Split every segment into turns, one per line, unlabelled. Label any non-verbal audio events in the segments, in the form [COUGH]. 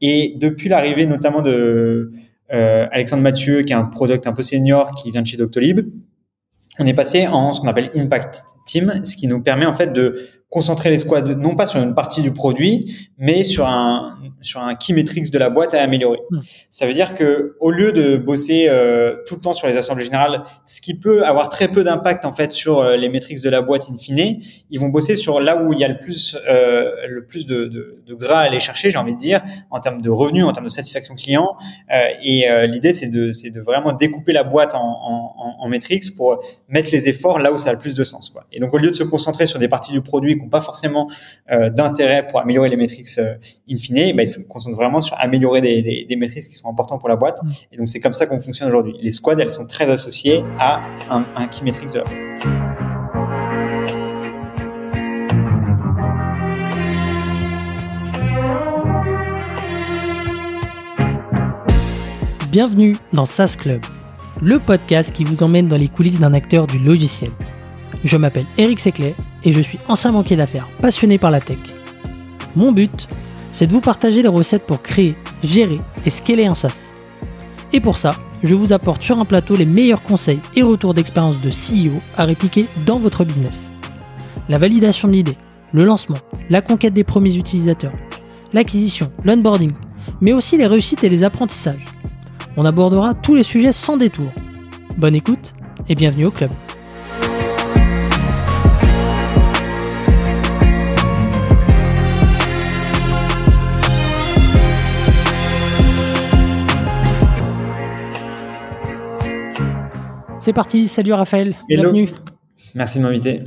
Et depuis l'arrivée notamment de Alexandre Mathieu, qui est un product un peu senior qui vient de chez Doctolib, on est passé en ce qu'on appelle Impact Team, ce qui nous permet en fait de concentrer les squads non pas sur une partie du produit, mais sur un sur un key metrics de la boîte à améliorer. Hmm. Ça veut dire que au lieu de bosser euh, tout le temps sur les assemblées générales, ce qui peut avoir très peu d'impact en fait sur euh, les metrics de la boîte in fine, ils vont bosser sur là où il y a le plus euh, le plus de, de, de, gras à aller chercher, j'ai envie de dire, en termes de revenus, en termes de satisfaction client. et l'idée c'est de c'est de vraiment découper la boîte en, en, en, metrics pour mettre les efforts là où ça a le plus de sens. Quoi. Et donc au lieu de se concentrer sur des parties du produit qui n'ont pas forcément d'intérêt pour améliorer les metrics in fine, bah, se concentrent vraiment sur améliorer des, des, des métriques qui sont importantes pour la boîte. Mm. Et donc, c'est comme ça qu'on fonctionne aujourd'hui. Les squads, elles sont très associées à un, un key metrics de la boîte.
Bienvenue dans SaaS Club, le podcast qui vous emmène dans les coulisses d'un acteur du logiciel. Je m'appelle Eric Seclet et je suis ancien banquier d'affaires passionné par la tech. Mon but, c'est de vous partager des recettes pour créer, gérer et scaler un SaaS. Et pour ça, je vous apporte sur un plateau les meilleurs conseils et retours d'expérience de CEO à répliquer dans votre business. La validation de l'idée, le lancement, la conquête des premiers utilisateurs, l'acquisition, l'onboarding, mais aussi les réussites et les apprentissages. On abordera tous les sujets sans détour. Bonne écoute et bienvenue au club. C'est parti, salut Raphaël, bienvenue.
Merci de m'inviter.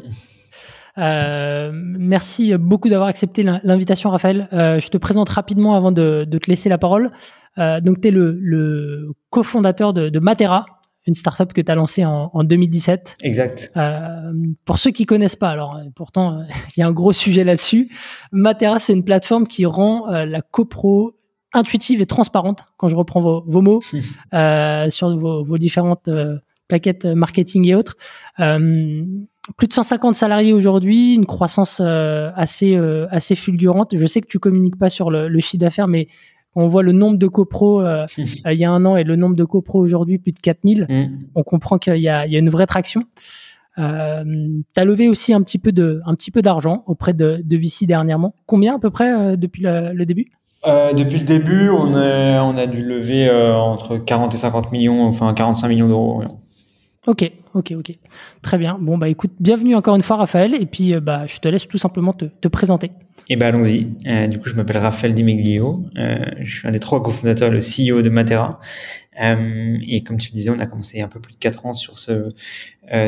Euh, merci beaucoup d'avoir accepté l'invitation, Raphaël. Euh, je te présente rapidement avant de, te laisser la parole. Euh, donc, tu es le, cofondateur de, Matera, une startup que tu as lancée en, 2017.
Exact.
pour ceux qui connaissent pas, alors pourtant, [LAUGHS] il y a un gros sujet là-dessus. Matera, c'est une plateforme qui rend la copro intuitive et transparente, quand je reprends vos, mots, [LAUGHS] sur vos, vos différentes plaquettes marketing et autres. Euh, plus de 150 salariés aujourd'hui, une croissance euh, assez euh, assez fulgurante. Je sais que tu communiques pas sur le, chiffre d'affaires, mais on voit le nombre de copros [LAUGHS] il y a un an et le nombre de copros aujourd'hui, plus de 4000, mm. on comprend qu'il y, a, une vraie traction. Euh, tu as levé aussi un petit peu de un petit peu d'argent auprès de, de VC dernièrement. Combien à peu près depuis le début?
Depuis le début, on a, on a dû lever entre 40 et 50 millions, enfin 45 millions d'euros.
Ok, ok, ok. Très bien. Bon, bah écoute, bienvenue encore une fois, Raphaël. Et puis, euh, bah, je te laisse tout simplement te, te présenter.
Eh ben, allons-y. Euh, du coup, je m'appelle Raphaël Dimeglio. Euh, je suis un des trois cofondateurs, le CEO de Matera. Euh, et comme tu le disais, on a commencé un peu plus de quatre ans sur ce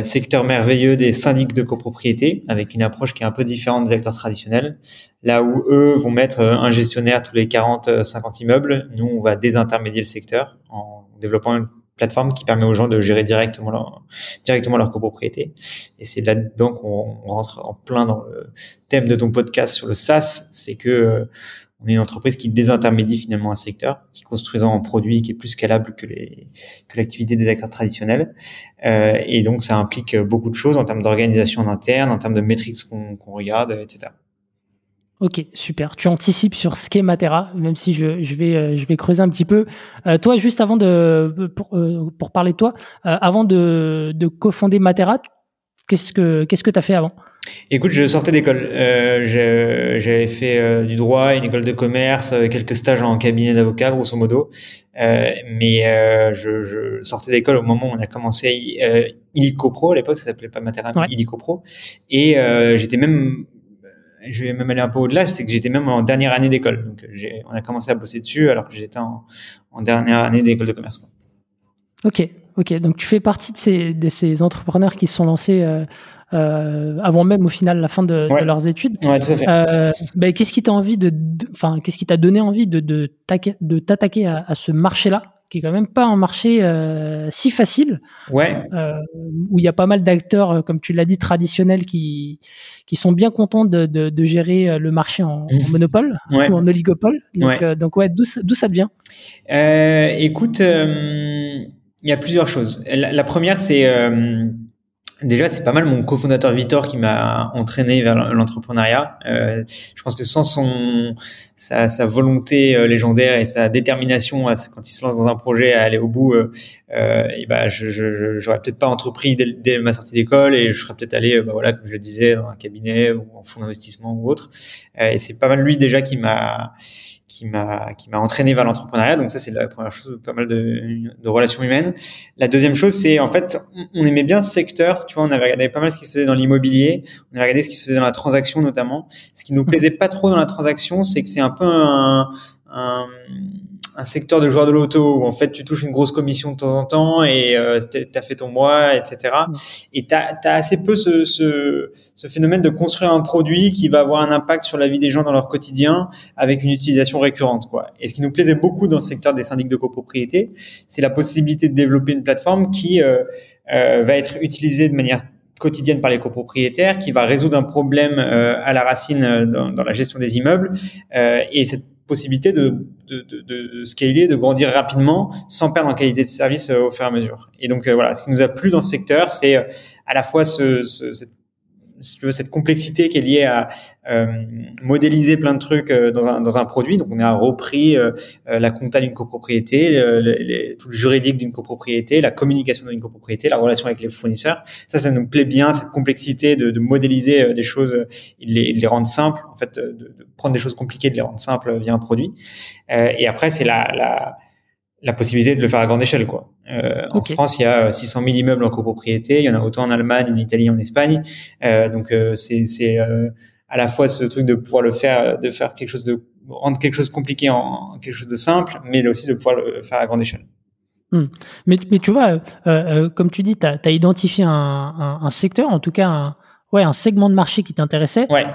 secteur merveilleux des syndics de copropriété, avec une approche qui est un peu différente des acteurs traditionnels. Là où eux vont mettre un gestionnaire tous les 40-50 immeubles, nous, on va désintermédier le secteur en développant une plateforme qui permet aux gens de gérer directement leur, directement leur copropriété. Et c'est là-dedans qu'on rentre en plein dans le thème de ton podcast sur le SaaS, c'est que euh, on est une entreprise qui désintermédie finalement un secteur, qui construisant un produit qui est plus scalable que les que l'activité des acteurs traditionnels. Euh, et donc ça implique beaucoup de choses en termes d'organisation interne, en termes de métriques qu'on qu'on regarde, etc.
Ok, super. Tu anticipes sur ce qu'est Matera, même si je, je, vais, euh, je vais creuser un petit peu. Euh, toi, juste avant de, pour, euh, pour parler de toi, avant de, de cofonder Matera, qu'est-ce que qu'est-ce que tu as fait avant?
Écoute, je sortais d'école. J'avais fait du droit, une école de commerce, quelques stages en cabinet d'avocat, grosso modo. mais je, je, sortais d'école au moment où on a commencé Illico Pro. À l'époque, ça s'appelait pas Matera, mais Illico Pro. Et j'étais même je vais même aller un peu au-delà, c'est que j'étais même en dernière année d'école. Donc, on a commencé à bosser dessus alors que j'étais en, dernière année d'école de commerce. Quoi.
Ok, ok. Donc, tu fais partie de ces, de ces entrepreneurs qui se sont lancés euh, euh, avant même, au final, la fin de, leurs études.
Ouais, tout à fait. Euh,
ben, qu'est-ce qui t'a envie de, enfin, qu'est-ce qui t'a donné envie de, de, t'attaquer à, à ce marché-là? Qui est quand même pas un marché euh, si facile.
Ouais.
Euh, où il y a pas mal d'acteurs, euh, comme tu l'as dit, traditionnels qui qui sont bien contents de, de, de gérer le marché en, [LAUGHS] monopole ou en oligopole. Donc ouais, donc, ouais d'où d'où ça devient
Écoute, il y a plusieurs choses. La, première, c'est Déjà, c'est pas mal mon cofondateur Victor qui m'a entraîné vers l'entrepreneuriat. Euh, je pense que sans son sa, sa volonté euh, légendaire et sa détermination à, quand il se lance dans un projet à aller au bout, euh, euh et bah, je, je, j'aurais peut-être pas entrepris dès, ma sortie d'école et je serais peut-être allé, bah, voilà, comme je disais, dans un cabinet ou en fonds d'investissement ou autre. Euh, et c'est pas mal lui déjà qui m'a qui m'a qui m'a entraîné vers l'entrepreneuriat. Donc ça c'est la première chose, pas mal de, de relations humaines. La deuxième chose c'est en fait on aimait bien ce secteur. Tu vois, on avait regardé pas mal ce qui se faisait dans l'immobilier, on avait regardé ce qui se faisait dans la transaction notamment. Ce qui nous plaisait pas trop dans la transaction, c'est que c'est un peu un, un un secteur de joueurs de l'auto où en fait tu touches une grosse commission de temps en temps et euh, tu as fait ton mois, etc. Et tu as, assez peu ce, ce, ce, phénomène de construire un produit qui va avoir un impact sur la vie des gens dans leur quotidien avec une utilisation récurrente. Quoi. Et ce qui nous plaisait beaucoup dans le secteur des syndics de copropriété, c'est la possibilité de développer une plateforme qui euh, euh, va être utilisée de manière quotidienne par les copropriétaires, qui va résoudre un problème euh, à la racine euh, dans, dans, la gestion des immeubles. Euh, et cette possibilité de, scaler, de grandir rapidement sans perdre en qualité de service euh, au fur et à mesure. Et donc euh, voilà, ce qui nous a plu dans ce secteur, c'est euh, à la fois ce, si tu veux, cette complexité qui est liée à euh, modéliser plein de trucs euh, dans, un, dans un produit. Donc, on a repris euh, la compta d'une copropriété, les, tout le juridique d'une copropriété, la communication d'une copropriété, la relation avec les fournisseurs. Ça, ça nous plaît bien, cette complexité de, de modéliser des choses et de les, de les, rendre simples. En fait, de, de, prendre des choses compliquées, de les rendre simples via un produit. et après, c'est la, la la possibilité de le faire à grande échelle. Quoi. Euh, En France, il y a 600 000 immeubles en copropriété. Il y en a autant en Allemagne, en Italie, en Espagne. Euh, donc, euh, c'est euh, à la fois ce truc de pouvoir le faire, de faire quelque chose de rendre quelque chose compliqué en, quelque chose de simple, mais aussi de pouvoir le faire à grande échelle.
Hmm. Mais, mais tu vois, euh, comme tu dis, tu as, as, identifié un, un, un, secteur, en tout cas un, ouais, un segment de marché qui t'intéressait.
Ouais.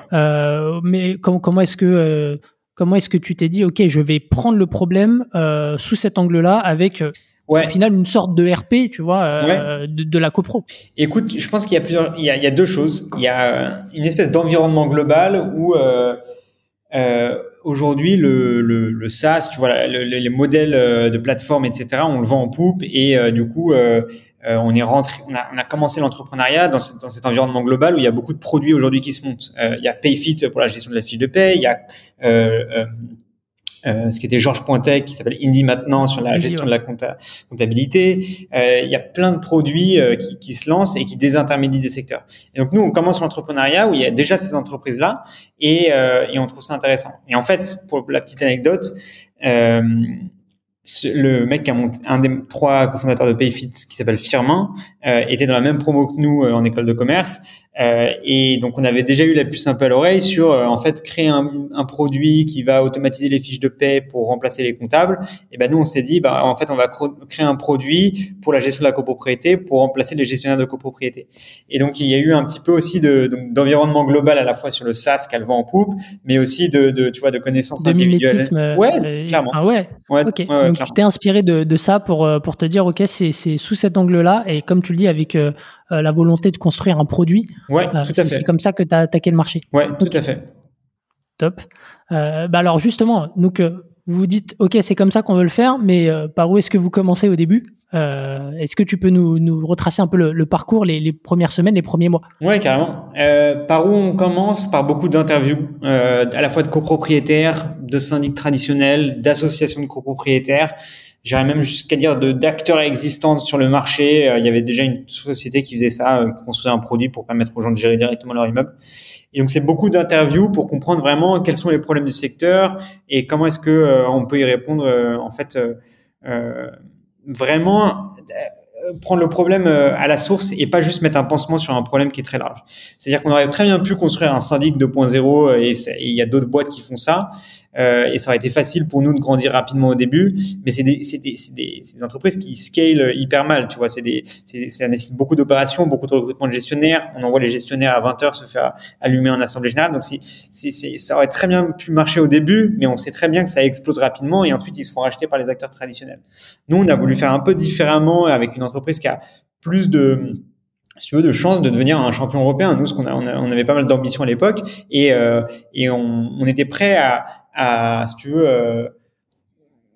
mais comment, comment est-ce que Comment est-ce que tu t'es dit, OK, je vais prendre le problème euh, sous cet angle-là avec euh, ouais. au final une sorte de RP, tu vois, euh, ouais. de, de, la copro?
Écoute, je pense qu'il y a plusieurs, il y a, il y a deux choses. Il y a une espèce d'environnement global où euh, euh, aujourd'hui le, le, le, SaaS, tu vois, le, les modèles de plateforme, etc., on le vend en poupe et du coup euh, on est rentré, on a, on a commencé l'entrepreneuriat dans, dans, cet environnement global où il y a beaucoup de produits aujourd'hui qui se montent. Euh, il y a Payfit pour la gestion de la fiche de paie, il y a euh, euh, ce qui était Georges Pointet qui s'appelle Indie maintenant sur la gestion de la comptabilité. Euh, il y a plein de produits euh, qui, qui, se lancent et qui désintermédient des secteurs. Et donc nous, on commence l'entrepreneuriat où il y a déjà ces entreprises-là et, et, on trouve ça intéressant. Et en fait, pour la petite anecdote, le mec qui a monté, un des trois cofondateurs de Payfit qui s'appelle Firmin euh, était dans la même promo que nous euh, en école de commerce euh, et donc on avait déjà eu la puce un peu à l'oreille sur euh, en fait créer un, un, produit qui va automatiser les fiches de paie pour remplacer les comptables. Et ben nous on s'est dit bah en fait on va créer un produit pour la gestion de la copropriété pour remplacer les gestionnaires de copropriété. Et donc il y a eu un petit peu aussi de d'environnement global à la fois sur le SaaS qu'elle vend en poupe, mais aussi de, de tu vois de connaissances
de
individuelles.
Euh,
ouais, clairement.
Ah ouais.
ouais
ok. Ouais, donc tu t'es inspiré de, de ça pour pour te dire ok c'est c'est sous cet angle-là et comme tu le dis avec euh, la volonté de construire un produit.
Ouais, euh, tout à fait.
C'est comme ça que tu as attaqué le marché.
Ouais, tout à fait.
Top. Euh, bah alors justement, donc vous vous dites, ok, c'est comme ça qu'on veut le faire, mais par où est-ce que vous commencez au début? Euh, Est-ce que tu peux nous, nous, retracer un peu le, le parcours, les, les, premières semaines, les premiers mois?
Ouais, carrément. Euh, par où on commence? Par beaucoup d'interviews, euh, à la fois de copropriétaires, de syndics traditionnels, d'associations de copropriétaires j'irais même jusqu'à dire de d'acteurs existants sur le marché. Euh, il y avait déjà une société qui faisait ça, euh, qui construisait un produit pour permettre aux gens de gérer directement leur immeuble. Et donc c'est beaucoup d'interviews pour comprendre vraiment quels sont les problèmes du secteur et comment est-ce que euh, on peut y répondre. en fait, vraiment prendre le problème à la source et pas juste mettre un pansement sur un problème qui est très large. C'est-à-dire qu'on aurait très bien pu construire un syndic 2.0 et il y a d'autres boîtes qui font ça. Euh, et ça aurait été facile pour nous de grandir rapidement au début, mais c'est des, des, des, des, entreprises qui scale hyper mal, tu vois, c'est des, c'est, ça nécessite beaucoup d'opérations, beaucoup de recrutement de gestionnaires, on envoie les gestionnaires à 20 heures se faire allumer en assemblée générale, donc c'est, c'est, ça aurait très bien pu marcher au début, mais on sait très bien que ça explose rapidement et ensuite ils se font racheter par les acteurs traditionnels. Nous, on a voulu faire un peu différemment avec une entreprise qui a plus de si tu veux, de chance de devenir un champion européen. Nous, ce qu'on a, on, a, on avait pas mal d'ambition à l'époque et, euh, et on, on était prêt à, à, si tu veux, euh,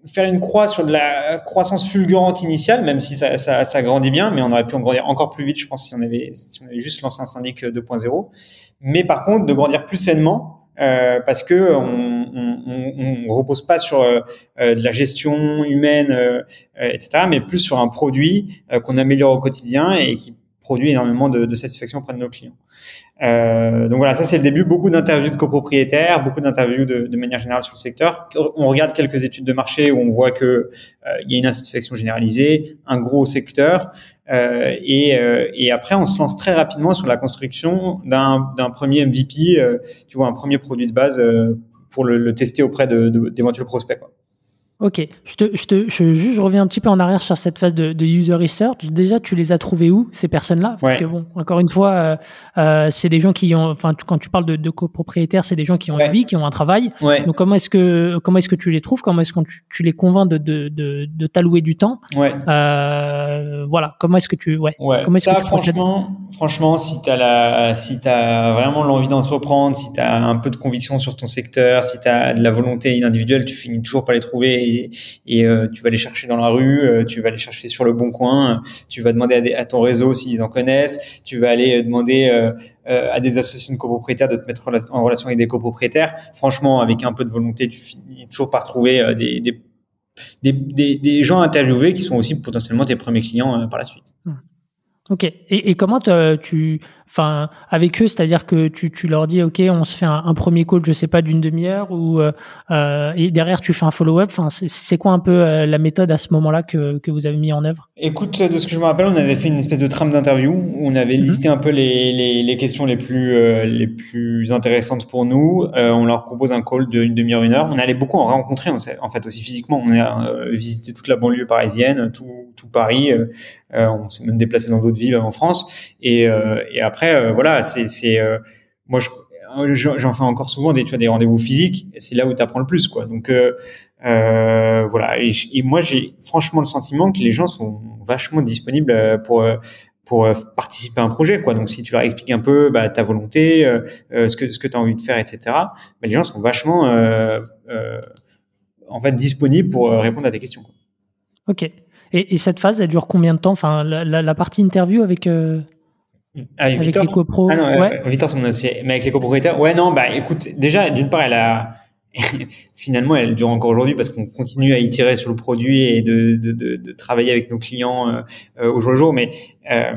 faire une croix sur de la croissance fulgurante initiale, même si ça, grandit bien, mais on aurait pu en grandir encore plus vite, je pense, si on avait, juste lancé un syndic 2.0. Mais par contre, de grandir plus sainement, euh, parce que on, on, repose pas sur euh, de la gestion humaine, euh, etc., mais plus sur un produit qu'on améliore au quotidien et qui produit énormément de satisfaction auprès de nos clients. Euh, donc voilà, ça c'est le début. Beaucoup d'interviews de copropriétaires, beaucoup d'interviews de, de, manière générale sur le secteur. On regarde quelques études de marché où on voit que euh, il y a une insatisfaction généralisée, un gros secteur, euh, et, euh, et, après on se lance très rapidement sur la construction d'un premier MVP, euh, tu vois, un premier produit de base pour le, le, tester auprès d'éventuels de, prospects. Quoi.
Ok, je, te, je, te, je, je, reviens un petit peu en arrière sur cette phase de, de user research. Déjà, tu les as trouvés où ces personnes-là? Parce que bon, encore une fois, euh, euh, c'est des gens qui ont, enfin, quand tu parles de, de copropriétaires, c'est des gens qui ont une vie, qui ont un travail.
Ouais.
Donc comment est-ce que comment est-ce que tu les trouves? Comment est-ce que tu, tu, les convaincs de de, de, t'allouer du temps?
Ouais.
euh, Voilà, comment est-ce que tu, ouais.
ouais.
Comment
Ça, franchement, franchement, si t'as la, si t'as vraiment l'envie d'entreprendre, si t'as un peu de conviction sur ton secteur, si t'as de la volonté individuelle, tu finis toujours par les trouver et, euh, tu vas les chercher dans la rue, euh, tu vas les chercher sur le bon coin, tu vas demander à, ton réseau s'ils en connaissent, tu vas aller euh, demander à des associations de copropriétaires de te mettre en relation avec des copropriétaires. Franchement, avec un peu de volonté, tu finis toujours par trouver des, des des, des, gens interviewés qui sont aussi potentiellement tes premiers clients par la suite.
Ok. Et comment tu, enfin, avec eux, c'est-à-dire que tu, tu, leur dis, ok, on se fait un, un premier call, je sais pas, d'une demi-heure, ou euh, euh et derrière tu fais un follow-up. Enfin, c'est quoi un peu euh, la méthode à ce moment-là que, que vous avez mis en œuvre?
Écoute, de ce que je me rappelle, on avait fait une espèce de trame d'interview où on avait mhm. listé un peu les, les, les, questions les plus euh, les plus intéressantes pour nous. on leur propose un call d'une demi-heure, une heure. On allait beaucoup en rencontrer, en fait, aussi physiquement. On a visité toute la banlieue parisienne, tout, tout Paris. on s'est même déplacé dans d'autres villes en France. Et, et après, voilà, c'est moi je j'en fais encore souvent des, tu vois, des rendez-vous physiques. C'est là où tu apprends le plus, quoi. Donc euh, euh, voilà. Et, moi, j'ai franchement le sentiment que les gens sont vachement disponibles pour pour participer à un projet, quoi. Donc si tu leur expliques un peu bah, ta volonté, euh, ce que ce que tu as envie de faire, etc. Bah, les gens sont vachement euh, euh, en fait disponibles pour répondre à tes questions.
Ok. Et, et, cette phase, elle dure combien de temps? Enfin, la partie interview avec
avec,
avec les copros.
Ah non, ouais. Victor, c'est mon associé. Mais avec les copropriétaires, ouais, non, bah, écoute, déjà, d'une part, elle a, [LAUGHS] finalement, elle dure encore aujourd'hui parce qu'on continue à itérer sur le produit et de, de, de, de travailler avec nos clients euh, euh, au jour le jour. Mais euh,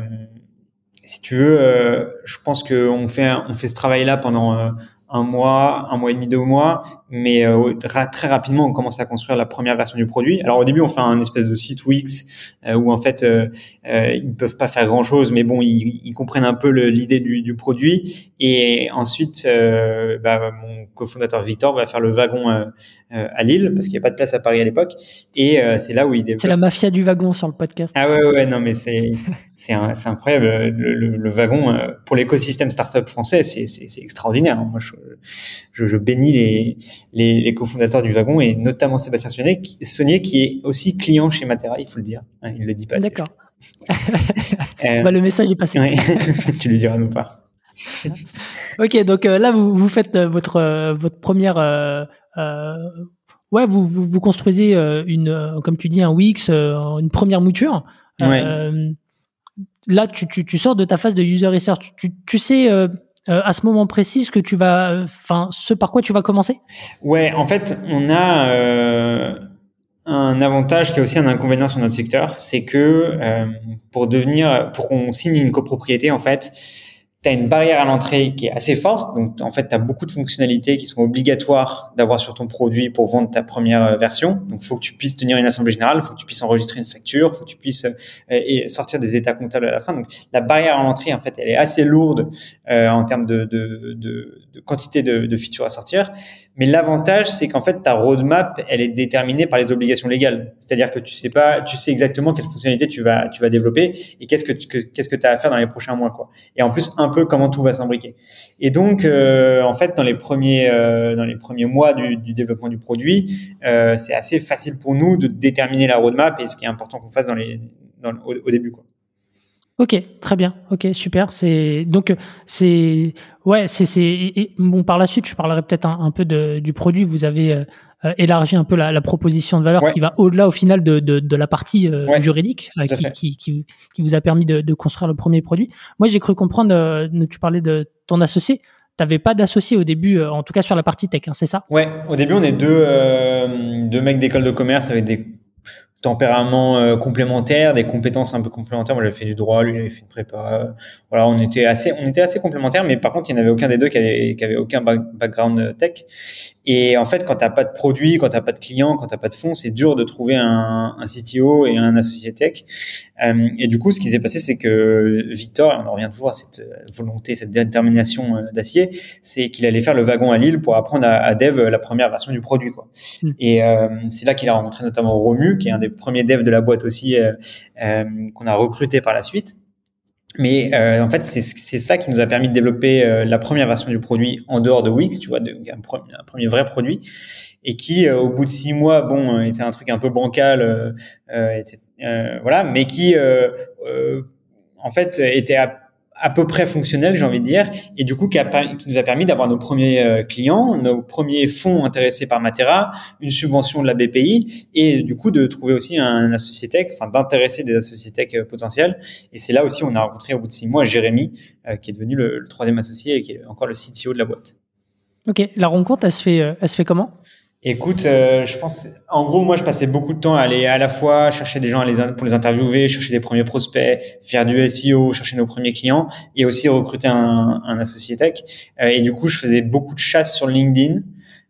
si tu veux, euh, je pense qu'on fait, on fait ce travail-là pendant euh, un mois, un mois et demi, deux mois, mais euh, très rapidement on commence à construire la première version du produit. Alors au début on fait un espèce de site Wix euh, où en fait euh, euh, ils peuvent pas faire grand chose, mais bon ils, ils comprennent un peu l'idée du, du, produit. Et ensuite euh, bah, mon cofondateur Victor va faire le wagon à Lille parce qu'il n'y a pas de place à Paris à l'époque. Et c'est là où il développe.
C'est la mafia du wagon sur le podcast.
Ah ouais ouais non mais c'est c'est incroyable le, le, le wagon pour l'écosystème startup français c'est c'est extraordinaire. Moi je, je, je bénis les les, les cofondateurs du wagon et notamment Sébastien Saunier, qui est aussi client chez Matera, il faut le dire. Hein, il le dit pas.
D'accord. [LAUGHS] euh, bah, le message est passé. [LAUGHS]
tu lui diras nous pas. [LAUGHS]
ok, donc euh, là vous, vous faites euh, votre euh, votre première ouais vous, vous, vous construisez une comme tu dis un Wix une première mouture.
Ouais.
là tu, tu, tu, sors de ta phase de user research. Tu, tu sais euh, à ce moment précis que tu vas, enfin, ce par quoi tu vas commencer?
Ouais, en fait, on a euh, un avantage qui est aussi un inconvénient sur notre secteur, c'est que euh, pour devenir, pour qu'on signe une copropriété, en fait, tu une barrière à l'entrée qui est assez forte. Donc, en fait, tu as beaucoup de fonctionnalités qui sont obligatoires d'avoir sur ton produit pour vendre ta première euh, version. Donc, il faut que tu puisses tenir une assemblée générale, il faut que tu puisses enregistrer une facture, il faut que tu puisses euh, sortir des états comptables à la fin. Donc, la barrière à l'entrée, en fait, elle est assez lourde euh, en termes de, quantité de, features à sortir. Mais l'avantage, c'est qu'en fait, ta roadmap, elle est déterminée par les obligations légales. C'est-à-dire que tu sais pas, tu sais exactement quelle fonctionnalité tu vas, tu vas développer et qu'est-ce que, qu'est-ce que tu as à faire dans les prochains mois, quoi. Et en plus, un comment tout va s'imbriquer. Et donc, euh, en fait, dans les premiers, euh, mois du, développement du produit, euh, c'est assez facile pour nous de déterminer la roadmap et ce qui est important qu'on fasse dans les, au, début.
Ok, très bien. Ok, super. C'est donc c'est ouais, c'est c'est bon. Par la suite, je parlerai peut-être un, peu de, du produit. Vous avez euh, euh, élargi un peu la, la proposition de valeur qui va au-delà au final de, de, de la partie euh, juridique qui, qui, qui, vous a permis de, de, construire le premier produit. Moi, j'ai cru comprendre. tu parlais de ton associé. T'avais pas d'associé au début, en tout cas sur la partie tech, hein, c'est ça?
Ouais, au début on est deux, deux mecs d'école de commerce avec des tempérament euh, complémentaires, des compétences un peu complémentaires. Moi, j'avais fait du droit, lui, il avait fait une prépa. voilà, on était assez, on était assez complémentaires, mais par contre, il n'y en avait aucun des deux qui avait, qui avait aucun background euh, tech. Et en fait, quand t'as pas de produit, quand t'as pas de client, quand t'as pas de fonds, c'est dur de trouver un, un CTO et un associé tech. Euh, et du coup, ce qui s'est passé, c'est que Victor, et on en revient toujours à cette euh, volonté, cette détermination euh, d'acier, c'est qu'il allait faire le wagon à Lille pour apprendre à, à dev la première version du produit. Quoi. Mm. Et euh, c'est là qu'il a rencontré notamment Romu, qui est un des premiers devs de la boîte aussi, euh, qu'on a recruté par la suite. Mais euh, en fait, c'est ça qui nous a permis de développer euh, la première version du produit en dehors de Wix, tu vois, de, un, premier, un, premier, vrai produit, et qui, euh, au bout de six mois, bon, était un truc un peu bancal, était, voilà, mais qui, en fait, était à à peu près fonctionnel, j'ai envie de dire, et du coup qui, qui nous a permis d'avoir nos premiers euh, clients, nos premiers fonds intéressés par Matera, une subvention de la BPI, et du coup de trouver aussi un associé tech, enfin d'intéresser des associés tech euh, potentiels. Et c'est là aussi on a rencontré au bout de six mois Jérémy, euh, qui est devenu le, le, troisième associé et qui est encore le CTO de la boîte.
Ok, la rencontre, elle se fait, elle se fait comment?
Écoute, euh, je pense, en gros, moi, je passais beaucoup de temps à aller à la fois chercher des gens pour les interviewer, chercher des premiers prospects, faire du SEO, chercher nos premiers clients, et aussi recruter un, un associé tech. Euh, et du coup, je faisais beaucoup de chasse sur LinkedIn.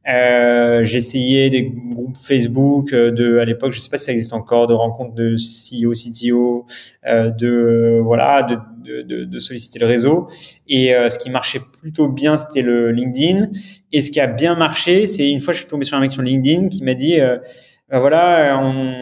Euh, j'essayais des groupes Facebook euh, de, à l'époque, je sais pas si ça existe encore, de rencontres de CEO, CTO, euh, de voilà, de, de, de, solliciter le réseau. Et euh, ce qui marchait plutôt bien, c'était le LinkedIn. Et ce qui a bien marché, c'est une fois, je suis tombé sur un mec sur LinkedIn qui m'a dit, ben voilà, on,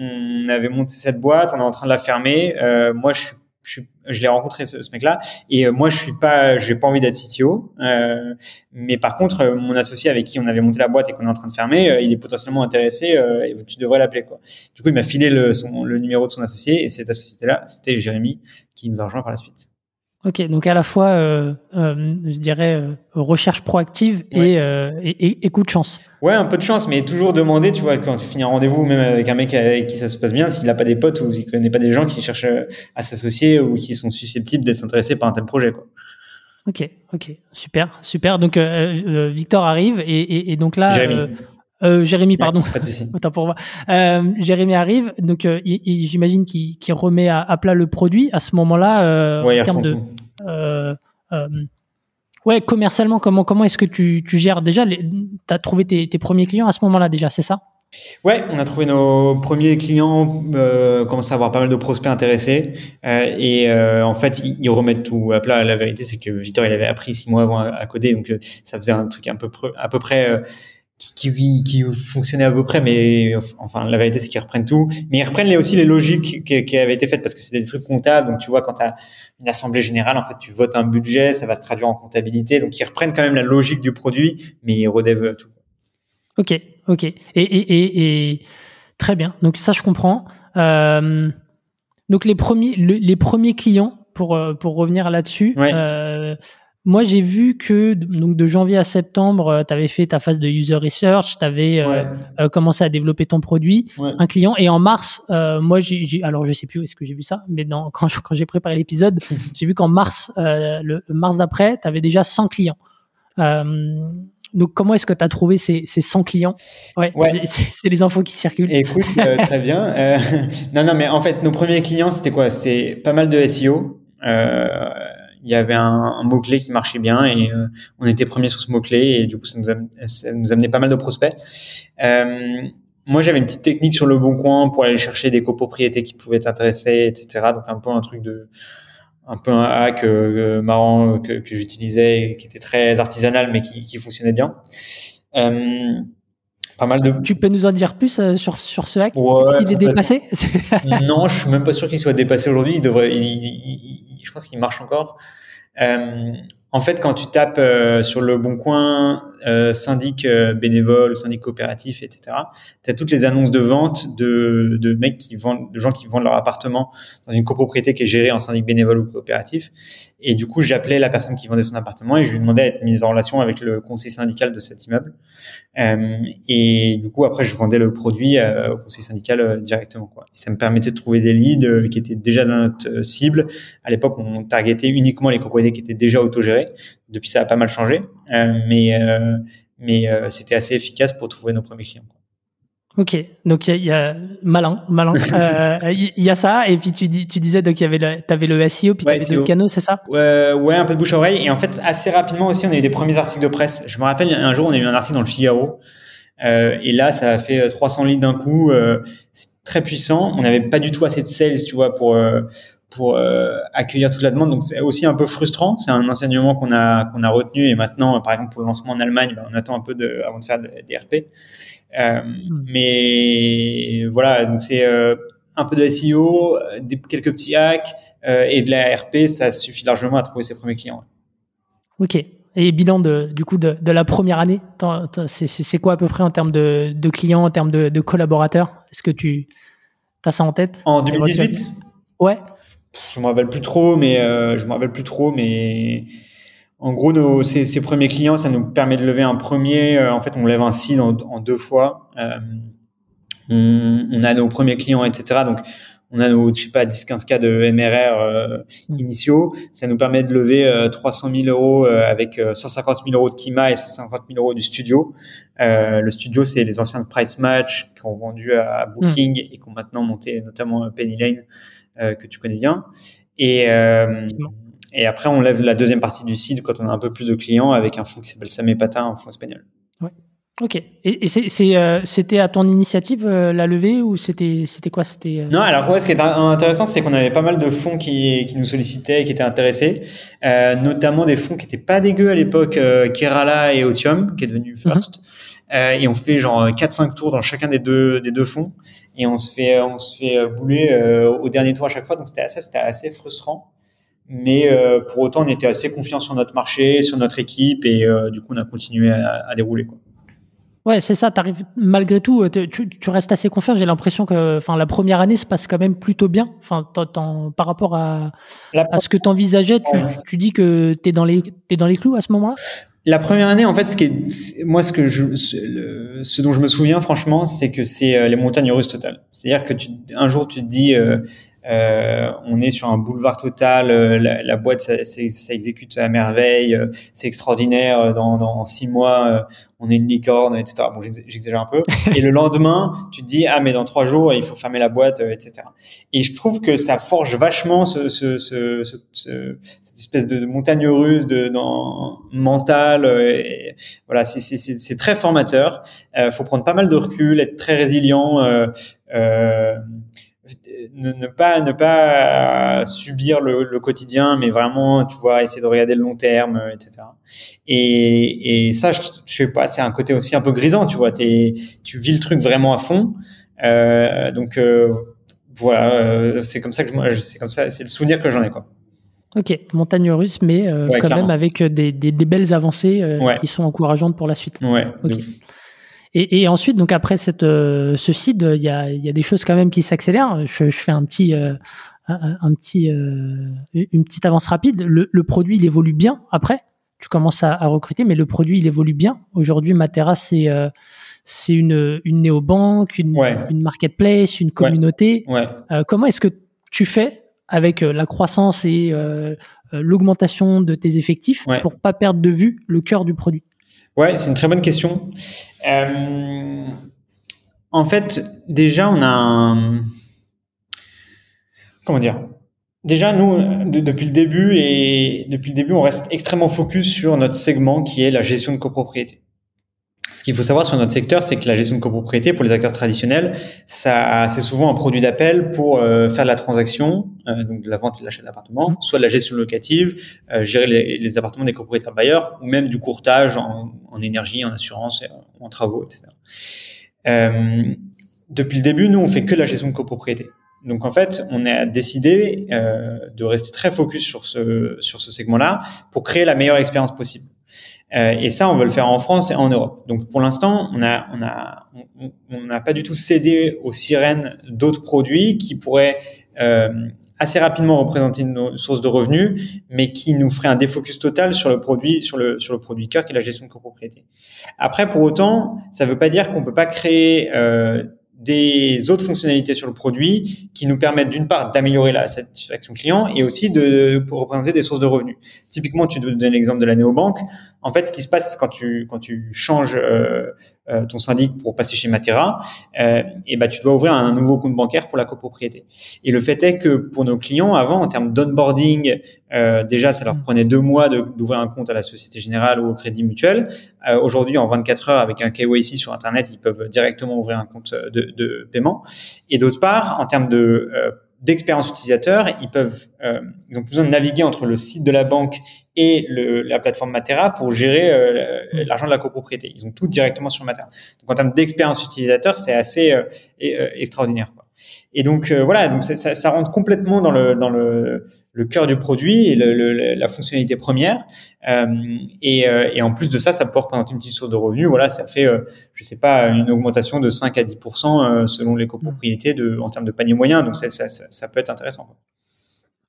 on, avait monté cette boîte, on est en train de la fermer. moi, je suis je, l'ai rencontré ce, ce mec-là. Et euh, moi je suis pas j'ai pas envie d'être CTO euh, mais par contre euh, mon associé avec qui on avait monté la boîte et qu'on est en train de fermer euh, il est potentiellement intéressé et tu devrais l'appeler quoi. Du coup il m'a filé le, son, le numéro de son associé et cet associé là c'était Jérémy qui nous a rejoint par la suite
Ok, donc à la fois, euh, euh, je dirais, euh, recherche proactive et, et, et, coup de chance.
Ouais, un peu de chance, mais toujours demander, tu vois, quand tu finis un rendez-vous, même avec un mec avec qui ça se passe bien, s'il n'a pas des potes ou s'il connaît pas des gens qui cherchent à s'associer ou qui sont susceptibles d'être intéressés par un tel projet, quoi.
Ok, ok, super, super. Donc Victor arrive et, et, donc là,
Jérémy.
Euh, Jérémy, pardon.
pas de souci. [LAUGHS]
Autant pour moi. Euh, Jérémy arrive, donc euh, j'imagine qu'il remet à, à, plat le produit à ce moment-là.
Ouais,
en termes de, ouais, commercialement, comment comment est-ce que tu, tu gères déjà Tu as trouvé tes, tes, premiers clients à ce moment-là déjà, c'est ça?
Ouais, on a trouvé nos premiers clients, euh, commence à avoir pas mal de prospects intéressés, euh, et euh, en fait ils, ils, remettent tout à plat. La vérité, c'est que Victor il avait appris six mois avant à, à coder, donc ça faisait un truc un peu à peu près qui, qui, fonctionnait à peu près, mais enfin la vérité c'est qu'ils reprennent tout, mais ils reprennent les, aussi les logiques qui, qui, avaient été faites parce que c'est des trucs comptables. Donc tu vois quand tu as une assemblée générale, en fait tu votes un budget, ça va se traduire en comptabilité, donc ils reprennent quand même la logique du produit, mais ils redèvent tout.
Ok, ok, et, et, et, et, très bien. Donc ça je comprends. Euh, donc les premiers, les premiers clients pour euh, pour revenir là-dessus.
Ouais.
Euh, moi, j'ai vu que donc de janvier à septembre, euh, tu avais fait ta phase de user research, tu avais euh,
ouais.
euh, commencé à développer ton produit,
ouais.
un client. Et en mars, euh, moi, j'ai, alors je sais plus où est-ce que j'ai vu ça, mais dans, [LAUGHS] quand, quand j'ai préparé l'épisode, [LAUGHS] j'ai vu qu'en mars, euh, le mars d'après, tu avais déjà 100 clients. donc, comment est-ce que tu as trouvé ces, ces 100 clients? Ouais, c'est les infos qui circulent.
Écoute, [LAUGHS] très bien. non, non, mais en fait, nos premiers clients, c'était quoi? C'était pas mal de SEO. Euh, il y avait un, mot-clé qui marchait bien et euh, on était premier sur ce mot-clé et du coup ça nous, ça nous amenait pas mal de prospects. Euh, moi j'avais une petite technique sur le bon coin pour aller chercher des copropriétés qui pouvaient t'intéresser, etc. Donc un peu un truc de un peu un hack euh, marrant que, que j'utilisais, qui était très artisanal mais qui, qui fonctionnait bien. Pas mal de.
Tu peux nous en dire plus euh, sur sur ce hack?
Ouais,
Est-ce qu'il est dépassé? [LAUGHS] [LAUGHS]
Non, je suis même pas sûr qu'il soit dépassé aujourd'hui. Il devrait. Il, il, je pense qu'il marche encore. Euh, En fait, quand tu tapes euh, sur le bon coin, euh, syndic euh, bénévole, syndic coopératif, etc., tu as toutes les annonces de vente de, mecs qui vendent, de gens qui vendent leur appartement dans une copropriété qui est gérée en syndic bénévole ou coopératif. Et du coup, j'appelais la personne qui vendait son appartement et je lui demandais d'être mise en relation avec le conseil syndical de cet immeuble. Et du coup, après, je vendais le produit au conseil syndical directement. Et ça me permettait de trouver des leads qui étaient déjà dans notre cible. À l'époque, on targetait uniquement les copropriétés qui étaient déjà autogérées. Depuis, ça a pas mal changé, euh, mais euh, mais euh, c'était assez efficace pour trouver nos premiers clients.
Ok, donc il y, a malin, malin. [LAUGHS] Il y, a ça, et puis tu, dis, tu disais donc il y avait le, avais le SEO, puis ouais, tu avais le canot, c'est ça?
Ouais, ouais, un peu de bouche à oreille. Et en fait, assez rapidement aussi, on a eu des premiers articles de presse. Je me rappelle, un jour, on a eu un article dans le Figaro, euh, et là, ça a fait 300 litres d'un coup. Euh, c'est très puissant. On n'avait pas du tout assez de sales, tu vois, pour pour euh, accueillir toute la demande. Donc c'est aussi un peu frustrant. C'est un enseignement qu'on a qu'on a retenu et maintenant, par exemple pour le lancement en Allemagne, ben, on attend un peu de, avant de faire des RP. Euh, hmm. mais voilà, donc c'est euh, un peu de SEO, des, quelques petits hacks et de la RP, ça suffit largement à trouver ses premiers clients.
Ok. Et bilan de, du coup de, de la première année, c'est quoi à peu près en termes de, de clients, en termes de, de collaborateurs? Est-ce que tu as ça en tête?
En 2018
Ouais
je me rappelle plus trop, mais euh, je me rappelle plus trop, mais en gros, nos, ces, ces, premiers clients, ça nous permet de lever un premier. Euh, en fait, on lève un seed en, en deux fois. Euh, on, on, a nos premiers clients, etc. Donc, on a nos, je sais pas, 10-15 cas de MRR euh, mm. initiaux. Ça nous permet de lever 300 000 euros avec 150 000 euros de Kima et 150 000 euros du studio. le studio, c'est les anciens de Price Match qui ont vendu à Booking mm. et qui ont maintenant monté notamment Penny Lane. Euh, que tu connais bien. Et, euh, et après, on lève la deuxième partie du site quand on a un peu plus de clients avec un fonds qui s'appelle Samepata, un fonds espagnol.
Ouais. Ok. Et, et euh, c'était à ton initiative la levée ou c'était c'était quoi? C'était
non. Alors ouais, ce qui est intéressant, c'est qu'on avait pas mal de fonds qui, qui nous sollicitaient et qui étaient intéressés, euh, notamment des fonds qui étaient pas dégueux à l'époque, Kerala et Otium, qui est devenu mhm. First. Euh, et on fait genre 4-5 tours dans chacun des deux des deux fonds et on se fait on se fait bouler euh, au dernier tour à chaque fois donc c'était assez c'était assez frustrant mais euh, pour autant on était assez confiant sur notre marché sur notre équipe et du coup on a continué à, à dérouler quoi
Ouais, c'est ça. T'arrives malgré tout, tu, tu, restes assez confiant. J'ai l'impression que, enfin, la première année se passe quand même plutôt bien. Enfin, par rapport à, à ce que t'envisageais, tu, tu dis que t'es dans les t'es dans les clous à ce moment-là?
La première année, en fait, ce qui est, moi, ce que je, ce, dont je me souviens, franchement, c'est que c'est euh, les montagnes russes totales. C'est-à-dire que tu, un jour, tu te dis, euh, euh, on est sur un boulevard total, euh, la, la, boîte ça, ça, exécute à merveille, euh, c'est extraordinaire. Dans, dans six mois, on est une licorne, etc. Bon, j'exagère un peu. [LAUGHS] Et le lendemain, tu te dis ah mais dans trois jours il faut fermer la boîte, etc. Et je trouve que ça forge vachement ce, ce, ce, ce cette espèce de montagne russe de dans, mentale. Et, voilà, c'est très formateur. Euh, faut prendre pas mal de recul, être très résilient. Euh, euh, ne, pas ne pas subir le, quotidien, mais vraiment, tu vois, essayer de regarder le long terme, euh, etc. Et, et ça, je, je sais pas, c'est un côté aussi un peu grisant, tu vois. Es, tu vis le truc vraiment à fond. Euh, donc euh, voilà, euh, c'est comme ça que c'est comme ça, c'est le souvenir que j'en ai quoi.
Ok, montagne russe, mais quand même avec des, des, des belles avancées qui sont encourageantes pour la suite.
Ouais.
Et, et, ensuite, donc après cette, euh, ce site, il y a, y a, des choses quand même qui s'accélèrent. Je, je, fais un petit, euh, un, petit, euh, une petite avance rapide. Le, le, produit, il évolue bien. Après, tu commences à, à, recruter, mais le produit, il évolue bien. Aujourd'hui, Matera, c'est c'est une, une néobanque, une, une marketplace, une communauté.
Ouais.
comment est-ce que tu fais avec la croissance et l'augmentation de tes effectifs pour pas perdre de vue le cœur du produit?
Ouais, c'est une très bonne question. Euh, en fait, déjà, on a un... Comment dire? Déjà, nous, depuis le début et depuis le début, on reste extrêmement focus sur notre segment qui est la gestion de copropriété. Ce qu'il faut savoir sur notre secteur, c'est que la gestion de copropriété pour les acteurs traditionnels, ça c'est souvent un produit d'appel pour euh, faire de la transaction, euh, donc de la vente et de l'achat d'appartements, mmh. soit de la gestion locative, euh, gérer les, les, appartements des copropriétaires bailleurs, ou même du courtage en, en énergie, en assurance, en, en travaux, etc. depuis le début, nous, on fait que la gestion de copropriété. Donc en fait, on a décidé euh, de rester très focus sur ce sur ce segment-là pour créer la meilleure expérience possible. Euh, et ça, on veut le faire en France et en Europe. Donc pour l'instant, on a on a on n'a pas du tout cédé aux sirènes d'autres produits qui pourraient euh, assez rapidement représenter une source de revenus, mais qui nous ferait un défocus total sur le produit, sur le sur le produit cœur qui est la gestion de copropriété. Après, pour autant, ça ne veut pas dire qu'on peut pas créer euh, des autres fonctionnalités sur le produit qui nous permettent d'une part d'améliorer la satisfaction client et aussi de, représenter des sources de revenus. Typiquement, tu donnes l'exemple de la néobanque. En fait, ce qui se passe quand tu quand tu changes euh, euh, ton syndic pour passer chez Matera, euh, et ben tu dois ouvrir un nouveau compte bancaire pour la copropriété. Et le fait est que pour nos clients, avant, en termes d'onboarding, euh, déjà, ça leur mm. prenait deux mois d'ouvrir un compte à la Société Générale ou au Crédit Mutuel. Euh, Aujourd'hui, en 24 heures, avec un KYC sur Internet, ils peuvent directement ouvrir un compte de, de paiement. Et d'autre part, en termes de euh, d'expérience utilisateur, ils peuvent, euh, ils ont besoin de naviguer entre le site de la banque et le, la plateforme Matera pour gérer euh, mm. l'argent de la copropriété. Ils ont tout directement sur Matera. Donc en termes d'expérience utilisateur, c'est assez euh, extraordinaire. Quoi. Et donc euh, voilà, donc ça, ça, rentre complètement dans le dans le, le cœur du produit et le, la fonctionnalité première. Euh, et, euh, et, en plus de ça, ça peut représenter une petite source de revenus. Voilà, ça fait, euh, je sais pas, une augmentation de 5 à 10% selon les copropriétés de, en termes de panier moyen. Donc ça, ça, ça peut être intéressant.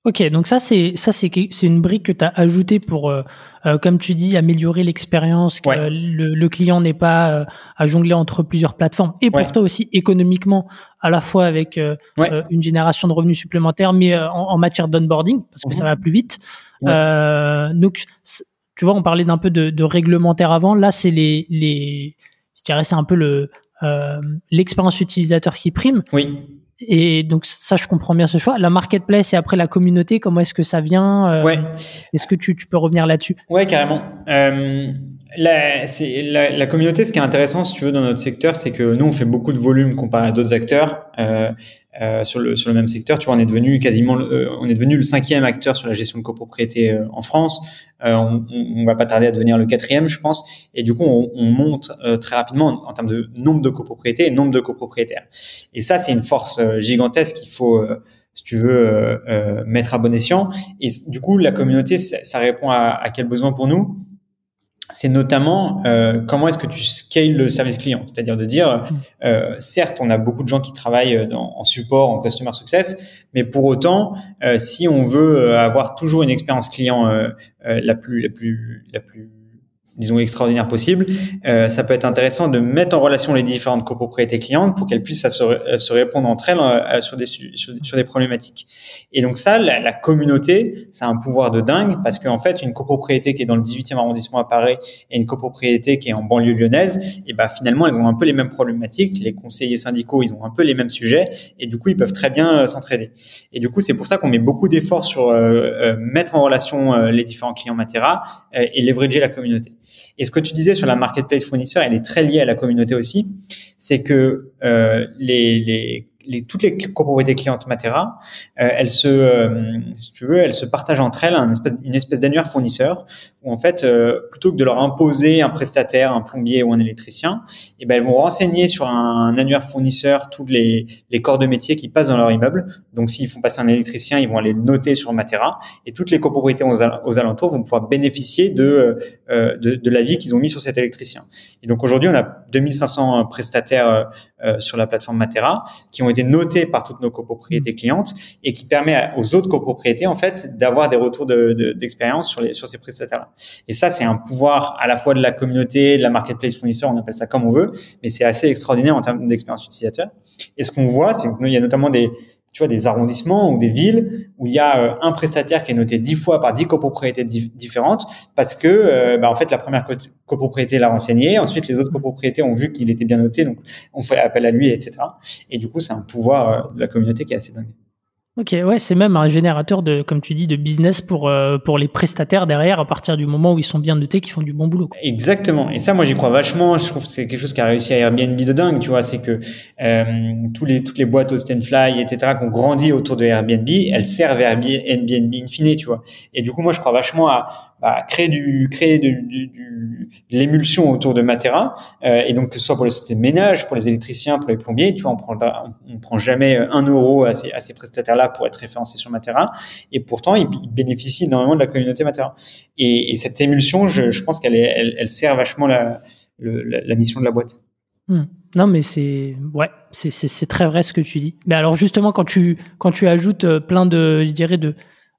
Ok, donc ça c'est ça c'est c'est une brique que tu as ajoutée pour, euh, euh, comme tu dis, améliorer l'expérience, que le, le, client n'est pas euh, à jongler entre plusieurs plateformes, et pour toi aussi économiquement, à la fois avec une génération de revenus supplémentaires, mais en, en, matière d'onboarding parce que ça mhm. va plus vite. donc tu vois, on parlait d'un peu de, de, réglementaire avant. Là, c'est les les, je dirais c'est un peu le l'expérience utilisateur qui prime.
Oui.
Et donc ça, je comprends bien ce choix. La marketplace et après la communauté, comment est-ce que ça vient euh,
Ouais.
Est-ce que tu, tu, peux revenir là-dessus?
Ouais, carrément. Euh, la, la, la, communauté, ce qui est intéressant, si tu veux, dans notre secteur, c'est que nous, on fait beaucoup de volume comparé à d'autres acteurs euh, euh, sur le sur le même secteur. Tu vois, on est devenu quasiment, euh, on est devenu le cinquième acteur sur la gestion de copropriété euh, en France. Euh, on, on, va pas tarder à devenir le quatrième, je pense. Et du coup, on, on monte très rapidement en, termes de nombre de copropriétés et nombre de copropriétaires. Et ça, c'est une force gigantesque qu'il faut si tu veux mettre à bon escient. Et du coup, la communauté, ça, ça répond à, à quel besoin pour nous? C'est notamment euh, comment est-ce que tu scales le service client, c'est-à-dire de dire, euh, certes, on a beaucoup de gens qui travaillent dans, en support, en customer success, mais pour autant, euh, si on veut euh, avoir toujours une expérience client euh, la plus la plus la plus disons extraordinaire possible, euh, ça peut être intéressant de mettre en relation les différentes copropriétés clientes pour qu'elles puissent se, se, répondre entre elles euh, sur, des, sur, des problématiques. Et donc ça, la, la communauté, ça a un pouvoir de dingue parce qu'en fait, une copropriété qui est dans le 18e arrondissement à Paris et une copropriété qui est en banlieue lyonnaise, et ben finalement, elles ont un peu les mêmes problématiques. Les conseillers syndicaux, ils ont un peu les mêmes sujets et du coup, ils peuvent très bien euh, s'entraider. Et du coup, c'est pour ça qu'on met beaucoup d'efforts sur euh, mettre en relation les différents clients Matera et leverager la communauté. Et ce que tu disais sur la marketplace fournisseur, elle est très liée à la communauté aussi. C'est que euh, les, les les, toutes les copropriétés clientes Matera, euh, elles se, euh, si tu veux, elles se partagent entre elles une espèce d'annuaire fournisseur où en fait, euh, plutôt que de leur imposer un prestataire, un plombier ou un électricien, eh ben elles vont renseigner sur un, annuaire fournisseur tous les, les corps de métier qui passent dans leur immeuble. Donc s'ils font passer un électricien, ils vont aller le noter sur Matera et toutes les copropriétés aux, aux alentours vont pouvoir bénéficier de, euh, de, de l'avis qu'ils ont mis sur cet électricien. Et donc aujourd'hui, on a 2500 prestataires euh, sur la plateforme Matera qui ont été notés par toutes nos copropriétés clientes et qui permet aux autres copropriétés en fait d'avoir des retours d'expérience de, sur, les, sur ces prestataires-là. Et ça, c'est un pouvoir à la fois de la communauté, de la marketplace fournisseur, on appelle ça comme on veut, mais c'est assez extraordinaire en termes d'expérience utilisateur. Et ce qu'on voit, c'est qu'il y a notamment des, tu vois, des arrondissements ou des villes où il y a euh, un prestataire qui est noté dix fois par dix copropriétés différentes parce que, euh, bah, en fait, la première copropriété l'a renseigné, ensuite les autres copropriétés ont vu qu'il était bien noté, donc on fait appel à lui, etc. Et du coup, c'est un pouvoir euh, de la communauté qui est assez dingue.
Ok, ouais, c'est même un générateur de, comme tu dis, de business pour euh, pour les prestataires derrière à partir du moment où ils sont bien notés, qu'ils font du bon boulot.
Exactement. Et ça, moi, j'y crois vachement. Je trouve que c'est quelque chose qui a réussi à Airbnb de dingue. Tu vois, c'est que euh, tous les toutes les boîtes au Fly, etc., qui ont grandi autour de Airbnb, elles servent Airbnb in fine, tu vois. Et du coup, moi, je crois vachement à bah, créer du de l'émulsion autour de Matera. Euh, et donc que ce soit pour les sociétés de ménage, pour les électriciens, pour les plombiers, tu vois, on prend on prend jamais un euro à ces, à ces prestataires-là pour être référencé sur Matera. Et pourtant, ils, bénéficient énormément de la communauté Matera. Et, et cette émulsion, je, pense qu'elle elle, elle sert vachement la, la, mission de la boîte.
Hmm. Non, mais c'est ouais, c'est très vrai ce que tu dis. Mais alors justement, quand tu quand tu ajoutes euh, plein de, je dirais de euh,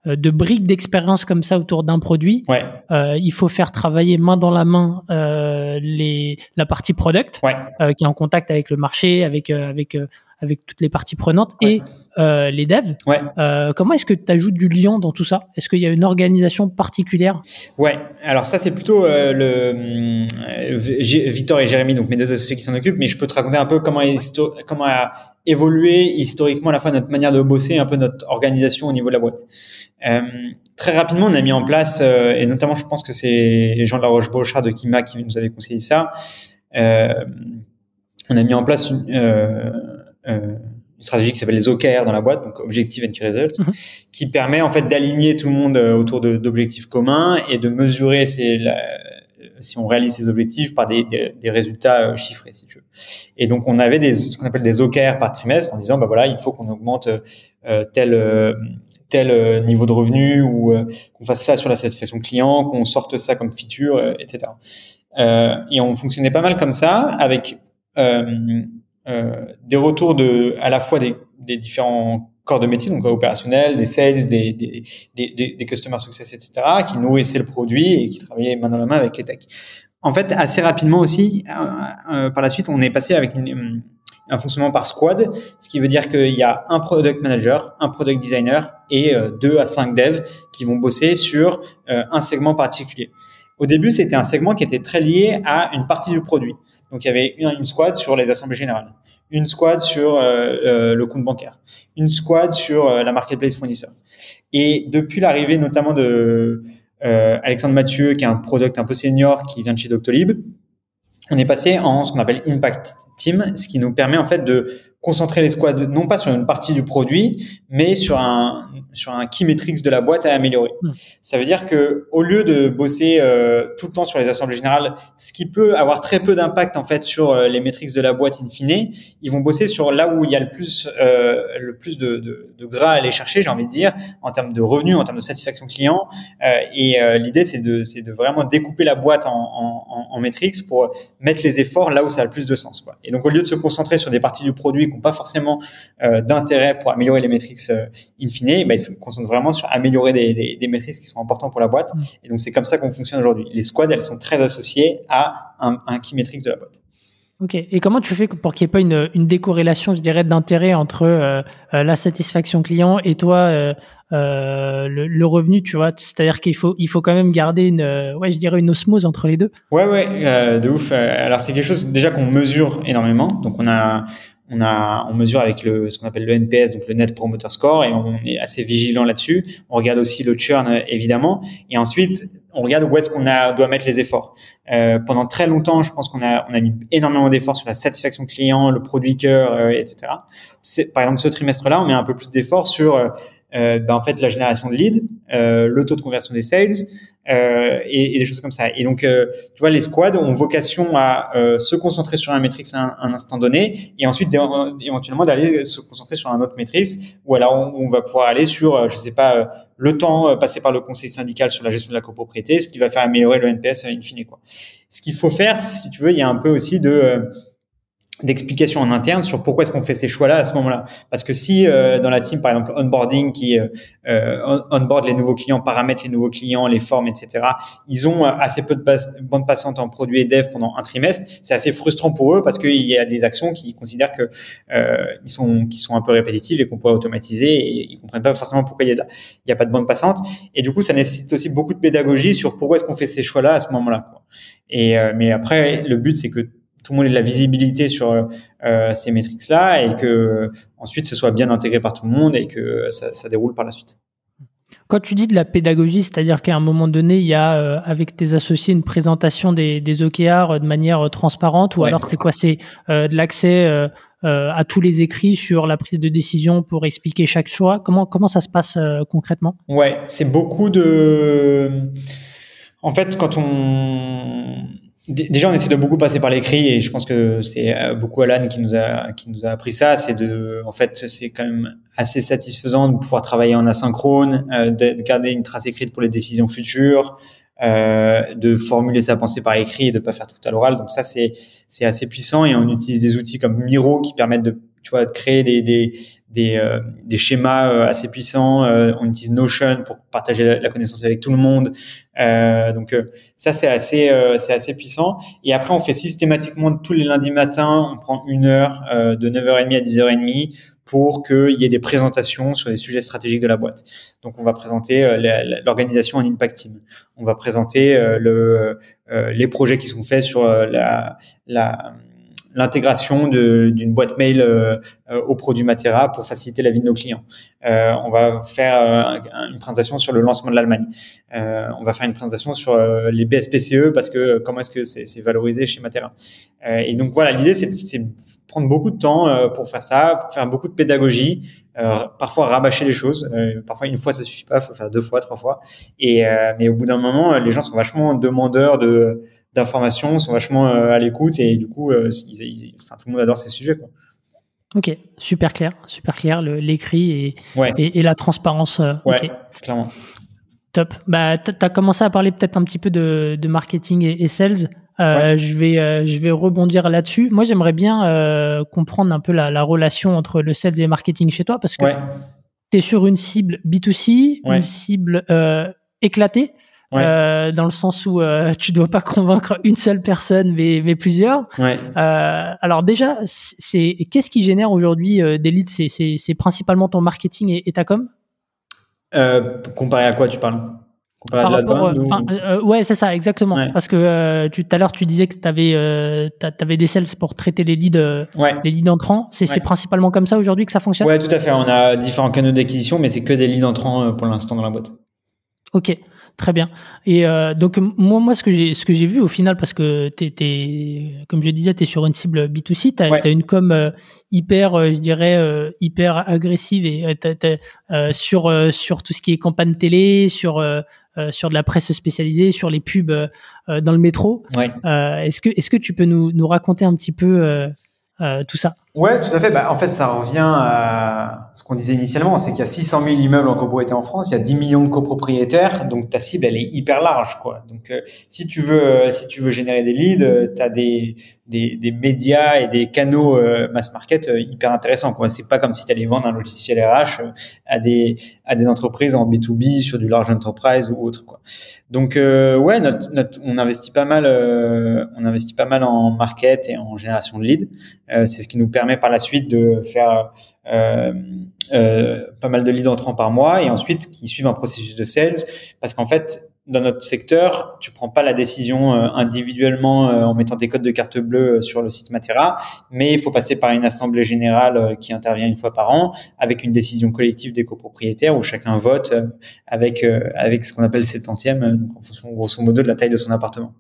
de briques d'expérience comme ça autour d'un produit,
ouais.
euh, il faut faire travailler main dans la main euh, les la partie product
ouais.
euh, qui est en contact avec le marché, avec euh, avec avec toutes les parties prenantes ouais. et euh, les devs.
Ouais.
Euh, comment est-ce que tu ajoutes du lien dans tout ça? Est-ce qu'il y a une organisation particulière?
Ouais. Alors ça c'est plutôt euh, le euh, Victor et Jérémy, donc mes deux associés qui s'en occupent, mais je peux te raconter un peu comment comment a évolué historiquement à la fois notre manière de bosser, un peu notre organisation au niveau de la boîte. Euh, très rapidement, on a mis en place, et notamment je pense que c'est les gens de la Roche-Brochard de Kima qui nous avaient conseillé ça. on a mis en place une euh, une stratégie qui s'appelle les OKR dans la boîte, donc Objective and Key Results, mm -hmm. qui permet en fait d'aligner tout le monde autour d'objectifs communs et de mesurer ces, la, si on réalise ces objectifs par des, résultats chiffrés, si tu veux. Et donc on avait des, ce qu'on appelle des OKR par trimestre en disant bah voilà il faut qu'on augmente euh, tel euh, tel niveau de revenu ou euh, qu'on fasse ça sur la satisfaction client, qu'on sorte ça comme feature, etc. et on fonctionnait pas mal comme ça avec euh, des retours de à la fois des, différents corps de métier, donc opérationnels, des sales, des, des, des, des customer success, etc., qui nourrissaient le produit et qui travaillaient main dans la main avec les techs. En fait, assez rapidement aussi, euh, euh, par la suite, on est passé avec une, un fonctionnement par squad, ce qui veut dire qu'il y a un product manager, un product designer et euh, deux à cinq devs qui vont bosser sur un segment particulier. Au début, c'était un segment qui était très lié à une partie du produit. Donc il y avait une, squad sur les assemblées générales, une squad sur euh, euh, le compte bancaire, une squad sur euh, la marketplace fournisseur. Et depuis l'arrivée notamment de Alexandre Mathieu, qui est un product un peu senior qui vient de chez Doctolib, on est passé en ce qu'on appelle Impact Team, ce qui nous permet en fait de concentrer les squads non pas sur une partie du produit, mais sur un sur un key metrics de la boîte à améliorer. Mmh. Ça veut dire que au lieu de bosser euh, tout le temps sur les assemblées générales, ce qui peut avoir très peu d'impact en fait sur euh, les metrics de la boîte in fine, ils vont bosser sur là où il y a le plus euh, le plus de, de, de, gras à aller chercher, j'ai envie de dire, en termes de revenus, en termes de satisfaction client. Euh, et euh, l'idée c'est de c'est de vraiment découper la boîte en, en, en, metrics pour mettre les efforts là où ça a le plus de sens. Quoi. Et donc au lieu de se concentrer sur des parties du produit qui n'ont pas forcément d'intérêt pour améliorer les metrics in fine, bah, ils se concentrent vraiment sur améliorer des, des, des métriques qui sont importants pour la boîte. Mmh. Et donc, c'est comme ça qu'on fonctionne aujourd'hui. Les squads, elles sont très associées à un, un key metrics de la boîte.
Ok. Et comment tu fais pour qu'il n'y ait pas une, une décorrélation, je dirais, d'intérêt entre euh, la satisfaction client et toi, euh, euh, le, le, revenu, tu vois? C'est-à-dire qu'il faut, il faut quand même garder une, ouais, je dirais une osmose entre les deux.
Ouais, ouais, de ouf. Alors c'est quelque chose déjà qu'on mesure énormément. Donc on a, on a, on mesure avec le, ce qu'on appelle le NPS, donc le Net Promoter Score, et on est assez vigilant là-dessus. On regarde aussi le churn, évidemment, et ensuite on regarde où est-ce qu'on a, doit mettre les efforts. Euh, pendant très longtemps, je pense qu'on a, on a mis énormément d'efforts sur la satisfaction client, le produit cœur, euh, etc. C'est, par exemple, ce trimestre-là, on met un peu plus d'efforts sur euh, euh, ben, en fait la génération de leads, euh, le taux de conversion des sales euh, et, et, des choses comme ça. Et donc euh, tu vois les squads ont vocation à euh, se concentrer sur un métrique à un, instant donné et ensuite éventuellement d'aller se concentrer sur un autre métrique ou alors on, va pouvoir aller sur je sais pas le temps passé par le conseil syndical sur la gestion de la copropriété, ce qui va faire améliorer le NPS in fine quoi. Ce qu'il faut faire si tu veux, il y a un peu aussi de d'explication en interne sur pourquoi est-ce qu'on fait ces choix-là à ce moment-là. Parce que si euh, dans la team, par exemple, onboarding qui euh, euh onboard les nouveaux clients, paramètre les nouveaux clients, les formes, etc., ils ont assez peu de bandes passantes en produits et dev pendant un trimestre, c'est assez frustrant pour eux parce qu'il y a des actions qui considèrent que euh, ils sont qui sont un peu répétitives et qu'on pourrait automatiser et ils comprennent pas forcément pourquoi il y a, il y a pas de bande passante. Et du coup, ça nécessite aussi beaucoup de pédagogie sur pourquoi est-ce qu'on fait ces choix-là à ce moment-là. Et euh, mais après, le but c'est que tout le monde ait de la visibilité sur euh, ces métriques-là et que ensuite ce soit bien intégré par tout le monde et que ça, ça déroule par la suite.
Quand tu dis de la pédagogie, c'est-à-dire qu'à un moment donné, il y a euh, avec tes associés une présentation des, des OKR de manière transparente ou ouais. alors c'est quoi? C'est euh, de l'accès euh, à tous les écrits sur la prise de décision pour expliquer chaque choix. Comment comment ça se passe concrètement?
Ouais, c'est beaucoup de En fait, quand on déjà on essaie de beaucoup passer par l'écrit et je pense que c'est euh, beaucoup Alan qui nous a qui nous a appris ça. C'est de, en fait, c'est quand même assez satisfaisant de pouvoir travailler en asynchrone, euh, de garder une trace écrite pour les décisions futures. Euh, de formuler sa pensée par écrit et de pas faire tout à l'oral. Donc ça, c'est c'est assez puissant et on utilise des outils comme Miro qui permettent de tu vois créer des des des, euh, des schémas euh, assez puissants. on utilise Notion pour partager la, connaissance avec tout le monde. donc ça c'est assez c'est assez puissant. Et après on fait systématiquement tous les lundis matins, on prend une heure de 9h30 à 10h30 pour qu'il y ait des présentations sur les sujets stratégiques de la boîte. Donc, on va présenter euh, l'organisation en impact team. On va présenter euh, le, euh, les projets qui sont faits sur la, la l'intégration d'une boîte mail euh, au produit Matera pour faciliter la vie de nos clients. Euh, on va faire une présentation sur le lancement de l'Allemagne. on va faire une présentation sur les BSPCE parce que comment est-ce que c'est valorisé chez Matera. et donc voilà, l'idée c'est prendre beaucoup de temps euh, pour faire ça, faire beaucoup de pédagogie, euh, parfois rabâcher les choses. Euh, parfois une fois ça suffit pas, faut faire deux fois, trois fois. Et mais au bout d'un moment, les gens sont vachement demandeurs de d'informations, sont vachement à l'écoute et du coup, enfin, tout le monde adore ces sujets. Quoi.
Ok, super clair, super clair, l'écrit et, et, la transparence.
ouais, clairement.
Top. Bah, tu as commencé à parler peut-être un petit peu de, de marketing et, et sales. Euh, je vais euh, je vais rebondir là-dessus. Moi, j'aimerais bien euh, comprendre un peu la, la, relation entre le sales et le marketing chez toi parce que tu es sur une cible B2C, une cible éclatée. Dans le sens où tu dois pas convaincre une seule personne mais, mais plusieurs. alors déjà, c'est qu'est-ce qui génère aujourd'hui des leads? C'est principalement ton marketing et, et ta com?
Comparé à quoi tu parles?
Par rapport, euh, euh, ouais, c'est ça, exactement. Parce que euh, tout à l'heure, tu disais que tu avais, avais des sales pour traiter les leads, les leads entrants. C'est principalement comme ça aujourd'hui que ça fonctionne?
Ouais, tout à fait. On a différents canaux d'acquisition, mais c'est que des leads entrants pour l'instant dans la boîte.
Ok, très bien. Et donc moi, moi, ce que j'ai, ce que j'ai vu au final, parce que t'es, es, comme je disais, tu es sur une cible B2C, tu as, une com hyper, je dirais, hyper agressive et sur sur tout ce qui est campagne télé, sur euh, sur de la presse spécialisée, sur les pubs euh, euh, dans le métro. est-ce que est-ce que tu peux nous, nous raconter un petit peu tout ça?
Ouais, tout à fait. Bah, en fait, ça revient à ce qu'on disait initialement, c'est qu'il y a 600 000 immeubles en copropriété en France, il y a 10 millions de copropriétaires, donc ta cible elle est hyper large, quoi. Donc euh, si tu veux, euh, si tu veux générer des leads, euh, tu as des, des, des, médias et des canaux mass market hyper intéressants, quoi. C'est pas comme si tu allais vendre un logiciel RH à des à des entreprises en B2B sur du large enterprise ou autre, quoi. Donc ouais, notre, notre, on investit pas mal, on investit pas mal en market et en génération de leads. c'est ce qui nous permet par la suite de faire euh, euh, pas mal de leads entrants par mois et ensuite qui suivent un processus de sales parce qu'en fait dans notre secteur, tu prends pas la décision euh, individuellement en mettant tes codes de carte bleue sur le site Matera, mais il faut passer par une assemblée générale qui intervient une fois par an avec une décision collective des copropriétaires où chacun vote avec avec ce qu'on appelle ses tantièmes, en fonction grosso modo de la taille de son appartement.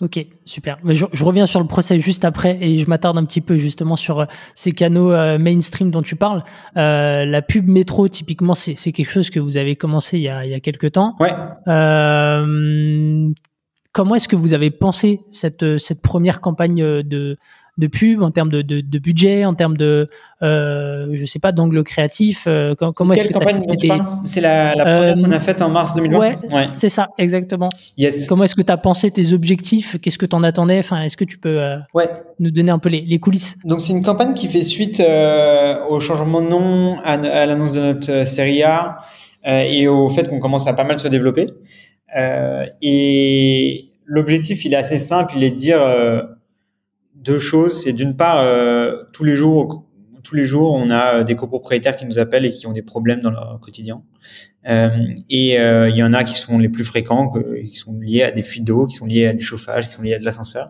Ok, super. Je, je, reviens sur le procès juste après et je m'attarde un petit peu justement sur euh, ces canaux euh, mainstream dont tu parles. Euh, la pub métro, typiquement, c'est quelque chose que vous avez commencé il y a, il y a quelques temps.
Ouais.
Euh, comment est-ce que vous avez pensé cette, cette première campagne de, de pub, en termes de, de, de budget, en termes de, euh, je sais pas, d'angle créatif. Euh, comment
est-ce que campagne tu parles? C'est la, la première qu'on a euh, faite en mars 2020.
Ouais, ouais. c'est ça, exactement.
Yes.
Comment est-ce que tu as pensé tes objectifs? Qu'est-ce que tu en attendais? Enfin, est-ce que tu peux euh,
ouais.
nous donner un peu les, les coulisses?
Donc c'est une campagne qui fait suite au changement de nom, à, à l'annonce de notre série A et au fait qu'on commence à pas mal se développer. et l'objectif, il est assez simple, il est de dire deux choses. C'est d'une part, euh, tous les jours, tous les jours, on a des copropriétaires qui nous appellent et qui ont des problèmes dans leur quotidien. Euh, et euh, il y en a qui sont les plus fréquents, qui sont liés à des fuites d'eau, qui sont liés à du chauffage, qui sont liés à de l'ascenseur.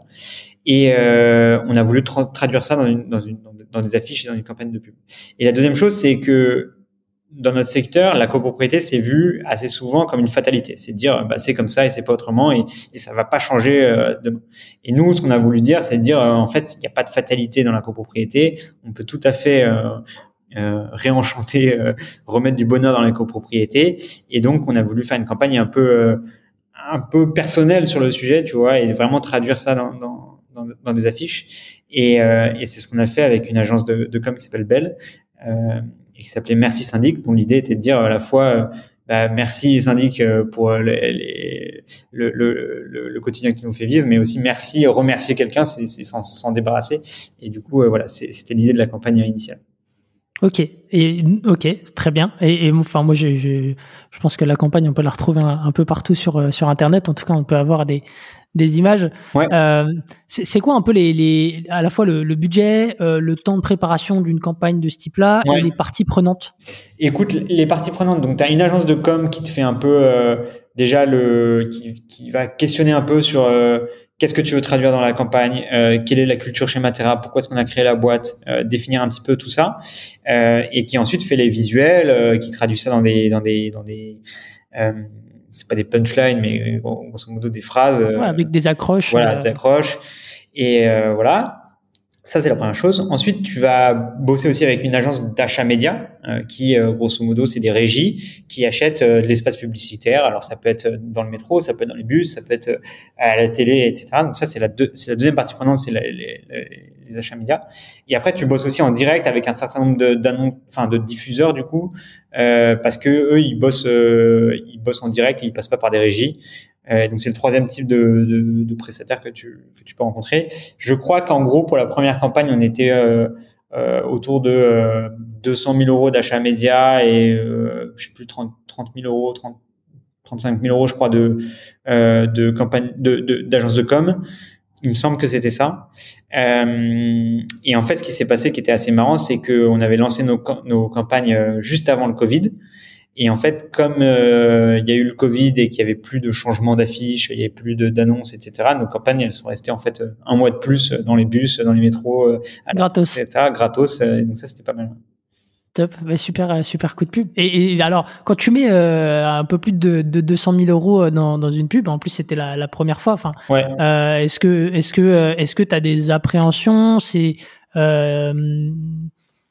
Et on a voulu traduire ça dans, une, dans, une, dans des affiches et dans une campagne de pub. Et la deuxième chose, c'est que dans notre secteur, la copropriété c'est vu assez souvent comme une fatalité. C'est dire, bah, c'est comme ça et c'est pas autrement et, et ça va pas changer euh, demain. Et nous, ce qu'on a voulu dire, c'est de dire, euh, en fait, il n'y a pas de fatalité dans la copropriété. On peut tout à fait euh, euh réenchanter, remettre du bonheur dans la copropriété. Et donc, on a voulu faire une campagne un peu un peu personnel sur le sujet, tu vois, et vraiment traduire ça dans, dans, dans, des affiches. Et, et c'est ce qu'on a fait avec une agence de, de com qui s'appelle Bell, euh, qui s'appelait Merci Syndic, dont l'idée était de dire à la fois euh, bah, merci Syndic euh, pour les, le, quotidien qui nous fait vivre, mais aussi merci, remercier quelqu'un, c'est s'en débarrasser. Et du coup, voilà, c'était l'idée de la campagne initiale.
Ok, ok, très bien. Et, enfin, moi, je, pense que la campagne, on peut la retrouver un, peu partout sur Internet. En tout cas, on peut avoir des des images.
Ouais.
Euh, c'est quoi un peu les, les, à la fois le, le budget, euh, le temps de préparation d'une campagne de ce type-là
ouais.
et les parties prenantes?
Écoute, les parties prenantes. Donc, tu as une agence de com qui te fait un peu euh, déjà le, qui, qui va questionner un peu sur qu'est-ce que tu veux traduire dans la campagne, euh, quelle est la culture chez Matera, pourquoi est-ce qu'on a créé la boîte, euh, définir un petit peu tout ça, euh, et qui ensuite fait les visuels, qui traduit ça dans des dans des dans des c'est pas des punchlines, mais grosso modo des phrases.
Ouais, avec des accroches.
Voilà, des accroches. Et voilà. Ça, c'est la première chose. Ensuite, tu vas bosser aussi avec une agence d'achat média euh, qui, euh, grosso modo, c'est des régies qui achètent euh, de l'espace publicitaire. Alors, ça peut être dans le métro, ça peut être dans les bus, ça peut être à la télé, etc. Donc, ça, c'est la, deux, la deuxième partie prenante, c'est les, achats médias. Et après, tu bosses aussi en direct avec un certain nombre de, enfin, de diffuseurs, du coup, parce que eux, ils bossent, ils bossent en direct et ils passent pas par des régies. Euh, donc c'est le troisième type de, de, de prestataire que tu, que tu peux rencontrer. Je crois qu'en gros pour la première campagne on était euh, euh, autour de euh, 200 000 euros d'achat média et euh, je sais plus 30, 30 000 euros, 30, 35 000 euros je crois de euh, de campagne d'agence de, com. Il me semble que c'était ça. et en fait ce qui s'est passé qui était assez marrant c'est que on avait lancé nos, nos campagnes juste avant le Covid. Et en fait, comme euh, il y a eu le Covid et qu'il y avait plus de changements d'affiches, il y avait plus d'annonces, etc., nos campagnes elles sont restées en fait un mois de plus dans les bus, dans les métros, euh,
gratos,
etc., gratos. Euh, donc ça, c'était pas mal.
Top, bah, super, super coup de pub. Et, et alors, quand tu mets euh, un peu plus de, de 200 000 euros dans, dans une pub, en plus c'était la, la première fois. Enfin,
ouais.
euh, est-ce que, est-ce que, est-ce que t'as des appréhensions? C'est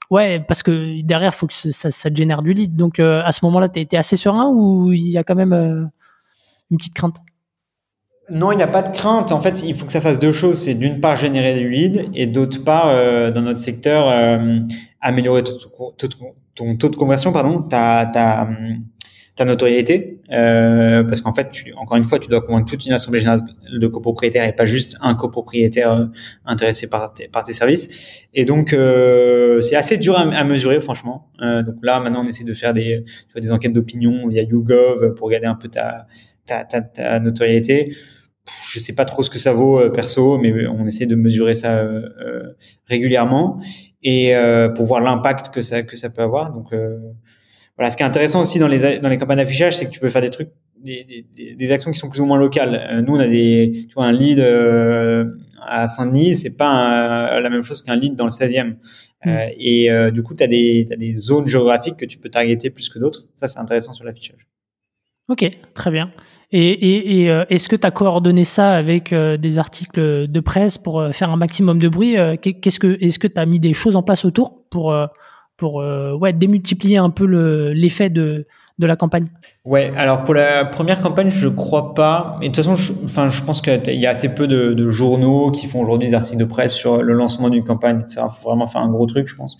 Ouais, parce que derrière, il faut que ça, te génère du lead. Donc, euh, à ce moment-là, tu assez serein ou il y a quand même euh, une petite crainte?
Non, il n'y a pas de crainte. En fait, il faut que ça fasse deux choses. C'est d'une part générer du lead et d'autre part, euh, dans notre secteur, améliorer ton, taux de conversion, pardon, ta, ta, ta notoriété. Euh, parce qu'en fait, tu, encore une fois, tu dois convaincre toute une assemblée générale de copropriétaires et pas juste un copropriétaire euh, intéressé par par tes services. Et donc, euh, c'est assez dur à, à mesurer, franchement. Euh, donc là, maintenant, on essaie de faire des, tu vois, des enquêtes d'opinion via YouGov pour regarder un peu ta, ta, ta, ta notoriété. Je sais pas trop ce que ça vaut euh, perso, mais on essaie de mesurer ça euh, régulièrement et pour voir l'impact que ça que ça peut avoir. Donc voilà, ce qui est intéressant aussi dans les dans les campagnes d'affichage, c'est que tu peux faire des trucs, des, des, des, actions qui sont plus ou moins locales. Euh, nous, on a des, tu vois, un lead euh, à Saint-Denis, c'est pas un, la même chose qu'un lead dans le 16e. Mmh. Euh, et euh, du coup, tu as des as des zones géographiques que tu peux targeter plus que d'autres. Ça, c'est intéressant sur l'affichage.
Ok, très bien. Et, et, et euh, est-ce que tu as coordonné ça avec euh, des articles de presse pour faire un maximum de bruit? Qu'est-ce que est-ce que tu as mis des choses en place autour pour pour euh, ouais, démultiplier un peu l'effet de, de la campagne
Ouais, alors pour la première campagne, je crois pas. Mais de toute façon, je, enfin, je pense qu'il y a assez peu de, de journaux qui font aujourd'hui des articles de presse sur le lancement d'une campagne. Il faut vraiment faire un gros truc, je pense.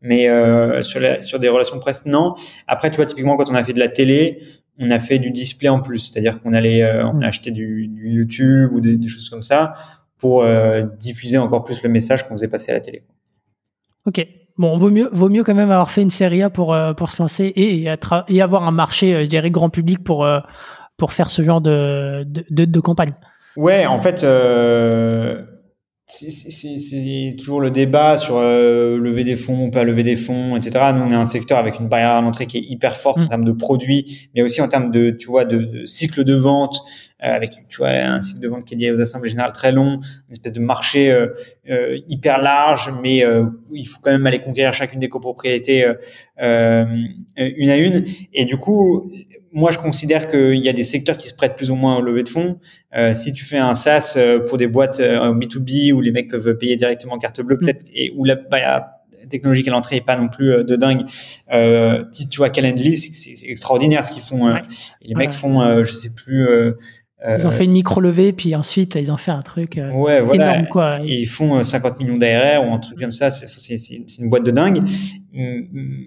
Mais euh, sur, la, sur des relations de presse, non. Après, tu vois, typiquement, quand on a fait de la télé, on a fait du display en plus. C'est-à-dire qu'on allait, euh, on a acheté du, du YouTube ou des, des, choses comme ça pour euh, diffuser encore plus le message qu'on faisait passer à la télé.
Ok, bon, vaut mieux, vaut mieux quand même avoir fait une série A pour, euh, pour se lancer et, et, et avoir un marché, euh, je dirais, grand public pour, euh, pour faire ce genre de, de, de, de campagne.
Ouais, en fait, c'est toujours le débat sur lever des fonds, pas lever des fonds, etc. Nous, on est un secteur avec une barrière à l'entrée qui est hyper forte mmh. en termes de produits, mais aussi en termes de, tu vois, de, de cycle de vente, avec tu vois un cycle de vente qui est lié aux assemblées générales très long, une espèce de marché euh, euh, hyper large, mais euh, il faut quand même aller conquérir chacune des copropriétés euh, une à une. Et du coup, moi je considère qu'il y a des secteurs qui se prêtent plus ou moins au lever de fonds. si tu fais un SaaS pour des boîtes B2B où les mecs peuvent payer directement carte bleue, mmh. peut-être, et où la bah, technologique à l'entrée est pas non plus de dingue. Euh, tu vois, Calendly, c'est extraordinaire ce qu'ils font. Ouais. Et les mecs ouais. font, euh, je sais plus,
ils ont fait une micro levée, puis ensuite ils ont fait un truc
ouais, voilà.
énorme quoi.
ils font 50 millions d'ARR ou un truc comme ça. C'est une boîte de dingue. Hum, hum,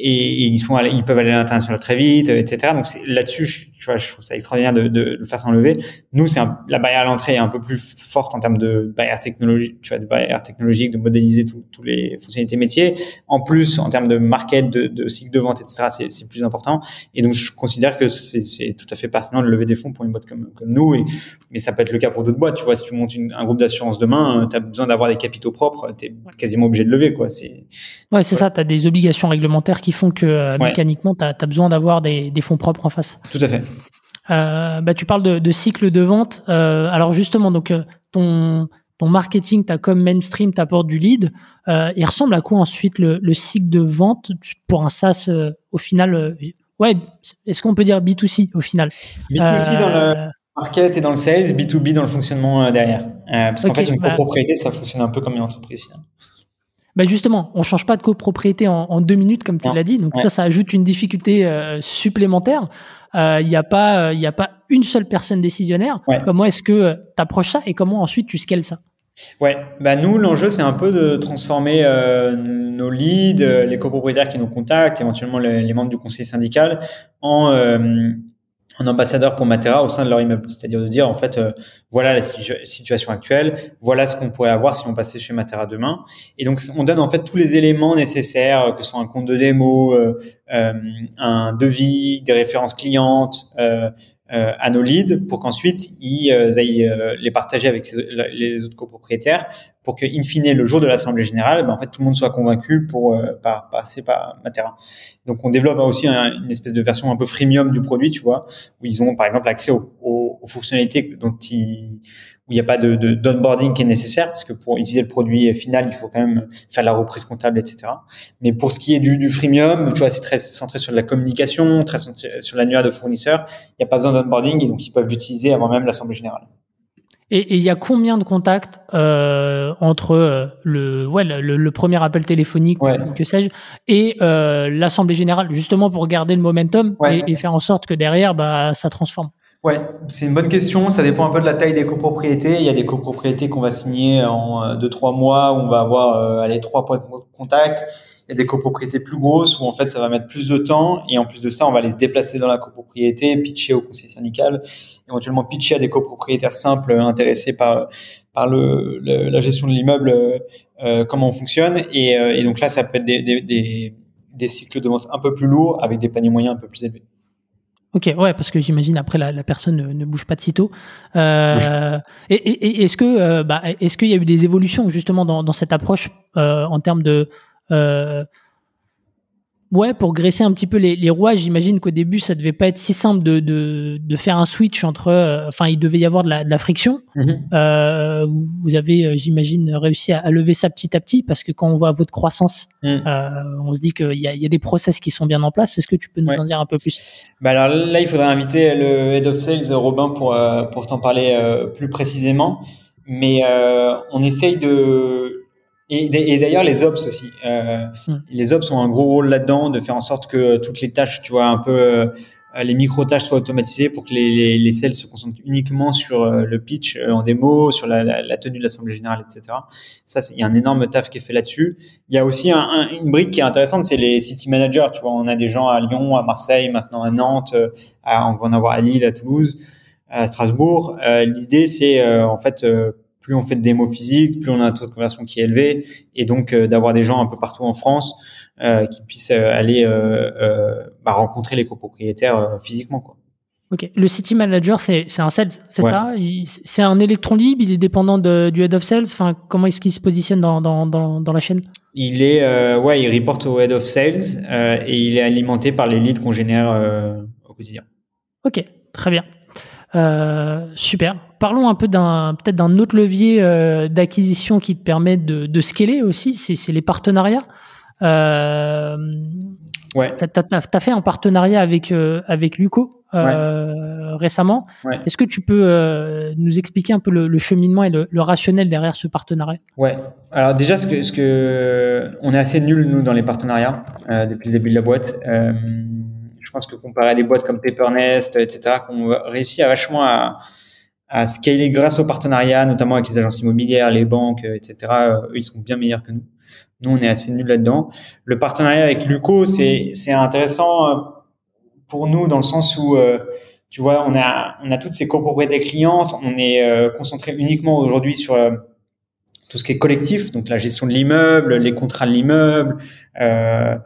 et, ils, sont ils peuvent aller à l'international très vite, etc. Donc là-dessus, je, vois, je trouve ça extraordinaire de, de, de faire s'enlever. Nous, c'est la barrière à l'entrée est un peu plus forte en termes de barrière technologique, tu vois, de barrière technologique, de modéliser tous les fonctionnalités métiers. En plus, en termes de market, de, de cycle de vente, etc., c'est plus important. Et donc, je considère que c'est tout à fait pertinent de lever des fonds pour une boîte comme, comme nous. Et, mais ça peut être le cas pour d'autres boîtes. Tu vois, si tu montes une, un groupe d'assurance demain, euh, tu as besoin d'avoir des capitaux propres, tu es quasiment obligé de lever, quoi.
C'est Ouais, c'est ça. Tu as des obligations réglementaires qui font que euh, mécaniquement, tu as, besoin d'avoir des, des, fonds propres en face.
Tout à fait.
Euh, bah, tu parles de, de, cycle de vente. Euh, alors justement, donc euh, ton, ton marketing, ta comme mainstream, t'apporte du lead. Euh, il ressemble à quoi ensuite le, le cycle de vente pour un SaaS au final Ouais, est-ce qu'on peut dire B2C au final?
B2C dans le market et dans le sales, B2B dans le fonctionnement derrière. parce qu'en fait, une bah copropriété, ça fonctionne un peu comme une entreprise finalement.
Bah justement, on change pas de copropriété en, en deux minutes, comme tu l'as dit. Donc ça, ça ajoute une difficulté euh, supplémentaire. Il euh, n'y a pas, il euh, a pas une seule personne décisionnaire. Comment est-ce que tu approches ça et comment ensuite tu scales ça?
Ouais, bah nous l'enjeu c'est un peu de transformer nos leads, les copropriétaires qui nous contactent, éventuellement les, les membres du conseil syndical, en un ambassadeur pour Matera au sein de leur immeuble. C'est-à-dire de dire, en fait, euh, voilà la situation actuelle, voilà ce qu'on pourrait avoir si on passait chez Matera demain. Et donc, on donne en fait tous les éléments nécessaires, que ce soit un compte de démo, euh, euh un devis, des références clientes, euh, euh, à nos leads pour qu'ensuite ils euh, aillent euh, les partager avec les autres copropriétaires pour que, in fine, le jour de l'assemblée générale, ben, en fait, tout le monde soit convaincu pour par, passer par Matera. Donc, on développe aussi une espèce de version un peu freemium du produit, tu vois, où ils ont par exemple accès aux, aux, aux fonctionnalités dont ils où il n'y a pas de, de d'onboarding qui est nécessaire parce que pour utiliser le produit final, il faut quand même faire la reprise comptable, etc. Mais pour ce qui est du, du freemium, tu vois, c'est très centré sur la communication, très centré sur l'annuaire de fournisseurs. Il n'y a pas besoin d'onboarding et donc ils peuvent l'utiliser avant même l'assemblée générale.
Et il y a combien de contacts euh, entre euh, le, ouais, le, le, premier appel téléphonique, que sais-je, et euh, l'assemblée générale, justement pour garder le momentum et, et, faire en sorte que derrière, bah, ça transforme?
Ouais, c'est une bonne question. Ça dépend un peu de la taille des copropriétés. Il y a des copropriétés qu'on va signer en 2-3 euh, mois où on va avoir euh, allez, 3 points de contact. Il y a des copropriétés plus grosses où en fait ça va mettre plus de temps et en plus de ça on va aller se déplacer dans la copropriété, pitcher au conseil syndical, éventuellement pitcher à des copropriétaires simples intéressés par par le, la gestion de l'immeuble, euh, comment on fonctionne et, euh, et, donc là ça peut être des, des, des, des cycles de vente un peu plus lourds avec des paniers moyens un peu plus élevés.
Ok, ouais, parce que j'imagine après la, la personne ne, ne, bouge pas de sitôt. Euh, et, et, est-ce que, euh, bah, est-ce qu'il y a eu des évolutions justement dans, dans cette approche euh, en termes de euh, Ouais, pour graisser un petit peu les, les rouages, j'imagine qu'au début, ça devait pas être si simple de, de, de faire un switch entre. Euh, enfin, il devait y avoir de la, de la friction. Mhm. euh, vous avez, euh, j'imagine, réussi à, à, lever ça petit à petit parce que quand on voit votre croissance, euh, on se dit qu'il y y a des process qui sont bien en place. Est-ce que tu peux nous en dire un peu plus?
Bah alors là, il faudrait inviter le head of sales Robin pour euh, pour t'en parler plus précisément. Mais on essaye de et, d'ailleurs, les ops aussi. Euh, hmm. Les ops ont un gros rôle là-dedans, de faire en sorte que toutes les tâches, tu vois, un peu euh, les micro-tâches soient automatisées pour que les, les, les sales se concentrent uniquement sur euh, le pitch euh, en démo, sur la, la, la tenue de l'assemblée générale, etc. Ça, il y a un énorme taf qui est fait là-dessus. Il y a aussi un, une brique qui est intéressante, c'est les city managers. Tu vois, on a des gens à Lyon, à Marseille, maintenant à Nantes, à, on va en avoir à Lille, à Toulouse, à Strasbourg. L'idée, c'est en fait plus on fait de démos physiques, plus on a un taux de conversion qui est élevé, et donc euh, d'avoir des gens un peu partout en France euh, qui puissent euh, aller bah, rencontrer les copropriétaires physiquement. Quoi.
Ok. Le city manager, c'est un sales, c'est ça? C'est un électron libre, il est dépendant de, du head of sales? Enfin, comment est-ce qu'il se positionne dans, dans, dans, dans, la chaîne?
Il est, euh, ouais, il reporte au head of sales euh, et il est alimenté par les leads qu'on génère euh, au quotidien.
Ok, très bien. Euh, super. Parlons un peu d'un peut-être d'un autre levier euh, d'acquisition qui te permet de, de scaler aussi, c'est les partenariats. Euh, ouais. Tu as, fait un partenariat avec, euh, avec Luco euh, récemment. Ouais. Est-ce que tu peux euh, nous expliquer un peu le, le cheminement et le, le, rationnel derrière ce partenariat?
Ouais. Alors déjà, ce que, ce que on est assez nul nous dans les partenariats depuis le début de la boîte je pense que comparé à des boîtes comme Paper.Nest, etc., qu'on réussit à vachement à, à scaler grâce au partenariat, notamment avec les agences immobilières, les banques, etc. Eux, ils sont bien meilleurs que nous. Nous, on est assez nuls là-dedans. Le partenariat avec Luco, c'est intéressant pour nous dans le sens où tu vois, on a on a toutes ces copropriétés clientes, on est concentré uniquement aujourd'hui sur tout ce qui est collectif, donc la gestion de l'immeuble, les contrats de l'immeuble, euh,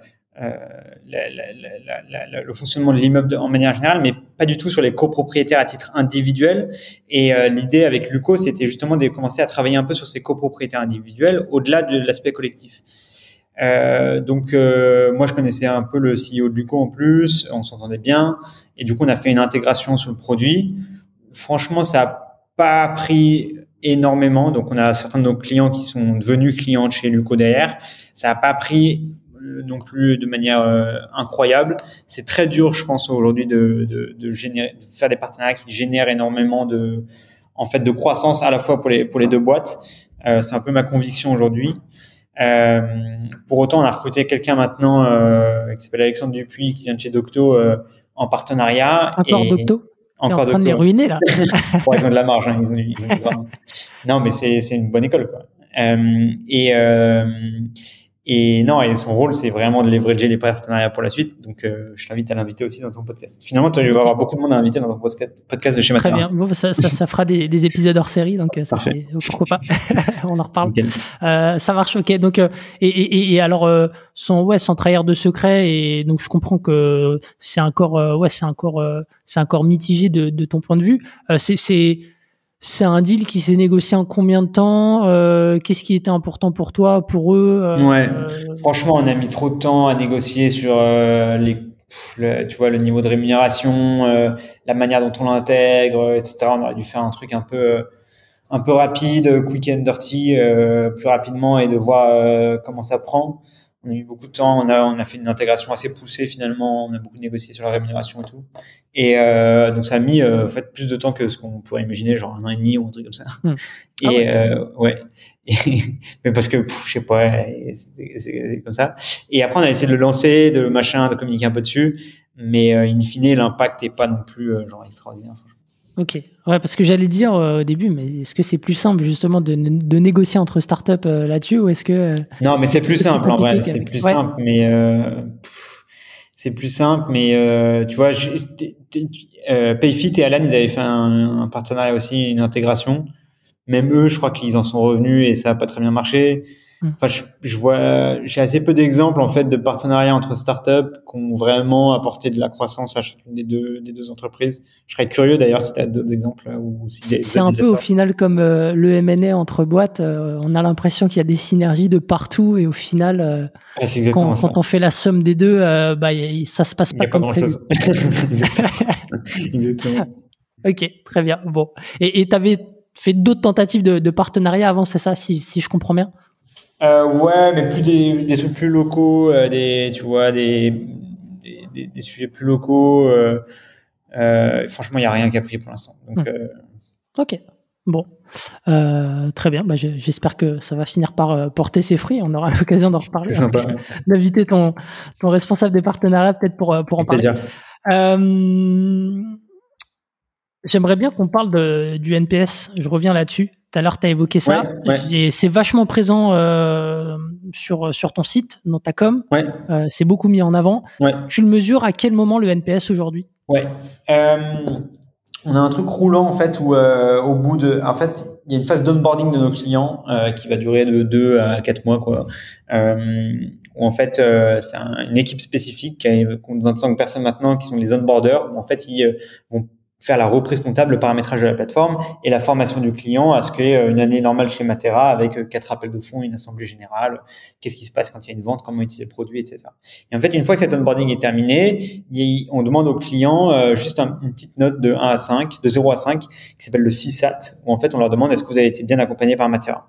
le fonctionnement de l'immeuble en manière générale, mais pas du tout sur les copropriétaires à titre individuel. Et euh, l'idée avec Luco, c'était justement de commencer à travailler un peu sur ces copropriétaires individuels au-delà de l'aspect collectif. Euh, donc euh, moi je connaissais un peu le CEO de Luco en plus, on s'entendait bien, et du coup on a fait une intégration sur le produit. Franchement, ça a pas pris énormément. Donc, on a certains de nos clients qui sont devenus clients de chez Luco derrière. Ça n'a pas pris non plus de manière euh, incroyable. C'est très dur, je pense, aujourd'hui de, de, de, générer, de faire des partenariats qui génèrent énormément de, en fait, de croissance à la fois pour les, pour les deux boîtes. Euh, c'est un peu ma conviction aujourd'hui. Euh, pour autant, on a recruté quelqu'un maintenant euh, qui s'appelle Alexandre Dupuis, qui vient de chez Docto en partenariat.
Encore Docto? Encore en train de les ruiner là. [LAUGHS]
ils ont de la marge. Hein, ils ont, [LAUGHS] non, mais c'est c'est une bonne école quoi. Euh, et euh, et non, et son rôle, c'est vraiment de leverager les partenariats pour la suite. Donc, euh, je t'invite à l'inviter aussi dans ton podcast. Finalement, tu vas avoir beaucoup de monde à inviter dans ton podcast de chez
Très bien. Bon, ça, ça, ça, fera des, des, épisodes hors série, donc euh, ça fait, pourquoi pas? [LAUGHS] On en reparle. Euh, ça marche, ok. Donc, euh, et, et, et, alors, euh, sans ouais, sans trahir de secret, et donc je comprends que c'est encore, ouais, c'est encore, c'est encore mitigé de, de ton point de vue. c'est c'est un deal qui s'est négocié en combien de temps euh, Qu'est-ce qui était important pour toi, pour eux
euh, Ouais, franchement, on a mis trop de temps à négocier sur euh, les, le, tu vois, le niveau de rémunération, la manière dont on l'intègre, etc. On aurait dû faire un truc un peu, un peu rapide, quick and dirty, plus rapidement et de voir comment ça prend. On a mis beaucoup de temps, on a, on a fait une intégration assez poussée finalement, on a beaucoup négocié sur la rémunération et tout. Et euh, donc ça a mis euh, en fait plus de temps que ce qu'on pourrait imaginer, genre un an et demi ou un truc comme ça. Hmm. Et ah ouais, euh, ouais. [LAUGHS] mais parce que je sais pas, c'est comme ça. Et après on a essayé de le lancer, de machin, de communiquer un peu dessus, mais in fine l'impact est pas non plus genre extraordinaire.
Ok, ouais, parce que j'allais dire au début, mais est-ce que c'est plus simple justement de, de négocier entre startups là-dessus ou est-ce que
non, mais c'est plus simple en vrai, c'est plus simple, mais c'est plus simple, mais euh, tu vois, euh, Payfit et Alan, ils avaient fait un, partenariat aussi, une intégration. Même eux, je crois qu'ils en sont revenus et ça a pas très bien marché. Hmm. Enfin, je, vois, j'ai assez peu d'exemples en fait de partenariats entre startups qui ont vraiment apporté de la croissance à chacune des deux des deux entreprises. Je serais curieux d'ailleurs si tu as d'autres exemples ou
si c'est un peu au final comme euh, le M&A entre boîtes. Euh, on a l'impression qu'il y a des synergies de partout et au final, euh, quand, quand, on fait la somme des deux, bah ça se passe pas comme prévu. [LAUGHS] [LAUGHS] exactement. ok, très bien. Bon, et tu avais fait d'autres tentatives de, de partenariat avant, c'est ça, si, si je comprends bien?
Ouais, mais plus des, des trucs plus locaux, euh, des, tu vois, des, des, des, sujets plus locaux. Euh, euh franchement, il n'y a rien qui a pris pour l'instant. Donc, hmm.
Ok, bon. très bien, bah, j'espère que ça va finir par porter ses fruits. On aura [LAUGHS] l'occasion d'en reparler. C'est sympa. [LAUGHS] D'inviter ton, ton responsable des partenariats peut-être pour, pour en parler. J'aimerais bien qu'on parle de, du NPS. Je reviens là-dessus. Tout à l'heure, tu as évoqué ça. C'est vachement présent euh, sur, sur ton site, dans ta com. Ouais. Euh, c'est beaucoup mis en avant. Tu le mesures à quel moment le NPS aujourd'hui?
Ouais. Euh, on a un truc roulant en fait où au bout de, en fait, il y a une phase d'onboarding de nos clients qui va durer de 2 à 4 mois quoi. Où en fait c'est une équipe spécifique qui a 25 personnes maintenant qui sont les onboarders où en fait ils vont faire la reprise comptable, le paramétrage de la plateforme et la formation du client à ce y ait une année normale chez Matera avec euh, quatre appels de fonds, une assemblée générale, qu'est-ce qui se passe quand il y a une vente, comment utiliser le produit, etc. Et en fait, une fois que cet onboarding est terminé, on demande au client euh, juste une petite note de 1 à 5, de 0 à 5, qui s'appelle le CSAT, où en fait on leur demande est-ce que vous avez été bien accompagné par Matera?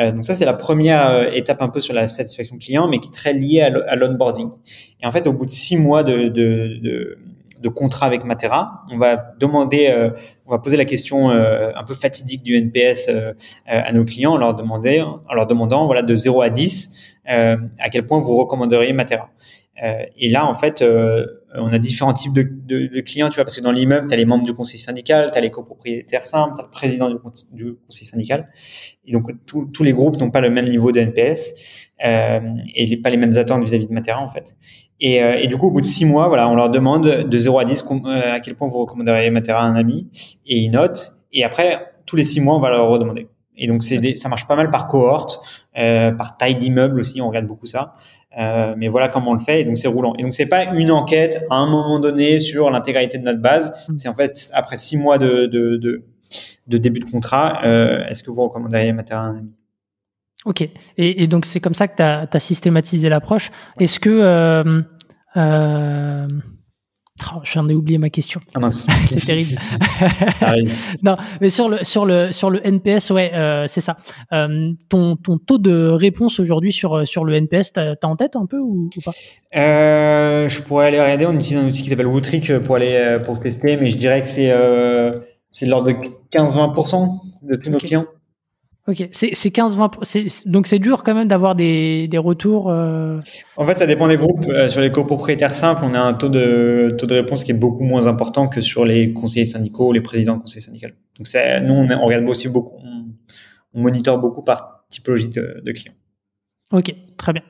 Euh, donc ça, c'est la première étape un peu sur la satisfaction client, mais qui est très liée à l'onboarding. Et en fait, au bout de six mois de, de, de de contrat avec Matera. On va demander, euh, on va poser la question euh, un peu fatidique du NPS euh, à nos clients en leur, demander, en leur demandant voilà, de 0 à 10 à quel point vous recommanderiez Matera. Et là, en fait, on a différents types de, de, de, clients, tu vois, parce que dans l'immeuble, tu as les membres du conseil syndical, tu as les copropriétaires simples, tu as le président du, conseil syndical. Et donc, tous les groupes n'ont pas le même niveau de NPS euh, et pas les mêmes attentes vis-à-vis de Matera, en fait. Et, euh, et, du coup, au bout de six mois, voilà, on leur demande de 0 à 10 euh, à quel point vous recommanderiez Matera à un ami et ils notent. Et après, tous les six mois, on va leur redemander. Et donc, c'est ça marche pas mal par cohorte, euh, par taille d'immeuble aussi, on regarde beaucoup ça. Euh, mais voilà comment on le fait, et donc c'est roulant. Et donc, c'est pas une enquête à un moment donné sur l'intégralité de notre base. Mm. C'est en fait, après six mois de, de, de, de début de contrat, euh, est-ce que vous recommanderiez Matera à un ami?
Ok. Et, et donc, c'est comme ça que tu as, systématisé l'approche. Est-ce que... Euh, euh J'en ai oublié ma question.
Ah [LAUGHS]
c'est terrible. [LAUGHS] non, mais sur le sur le sur le NPS, ouais, euh, c'est ça. Euh, ton ton taux de réponse aujourd'hui sur sur le NPS, t'as as en tête un peu ou, pas?
Euh, Je pourrais aller regarder. On utilise un outil qui s'appelle Wootrick pour aller euh, pour tester, mais je dirais que c'est euh, c'est de l'ordre de 15-20% de tous nos clients.
Ok, c'est 15-20%. Donc c'est dur quand même d'avoir des, des, retours. Euh...
En fait, ça dépend des groupes. Euh, sur les copropriétaires simples, on a un taux de, taux de réponse qui est beaucoup moins important que sur les conseillers syndicaux, les présidents de conseils syndicaux. Donc nous, on, on, regarde aussi beaucoup, on, on monitore beaucoup par typologie de, de, clients.
Ok, très bien.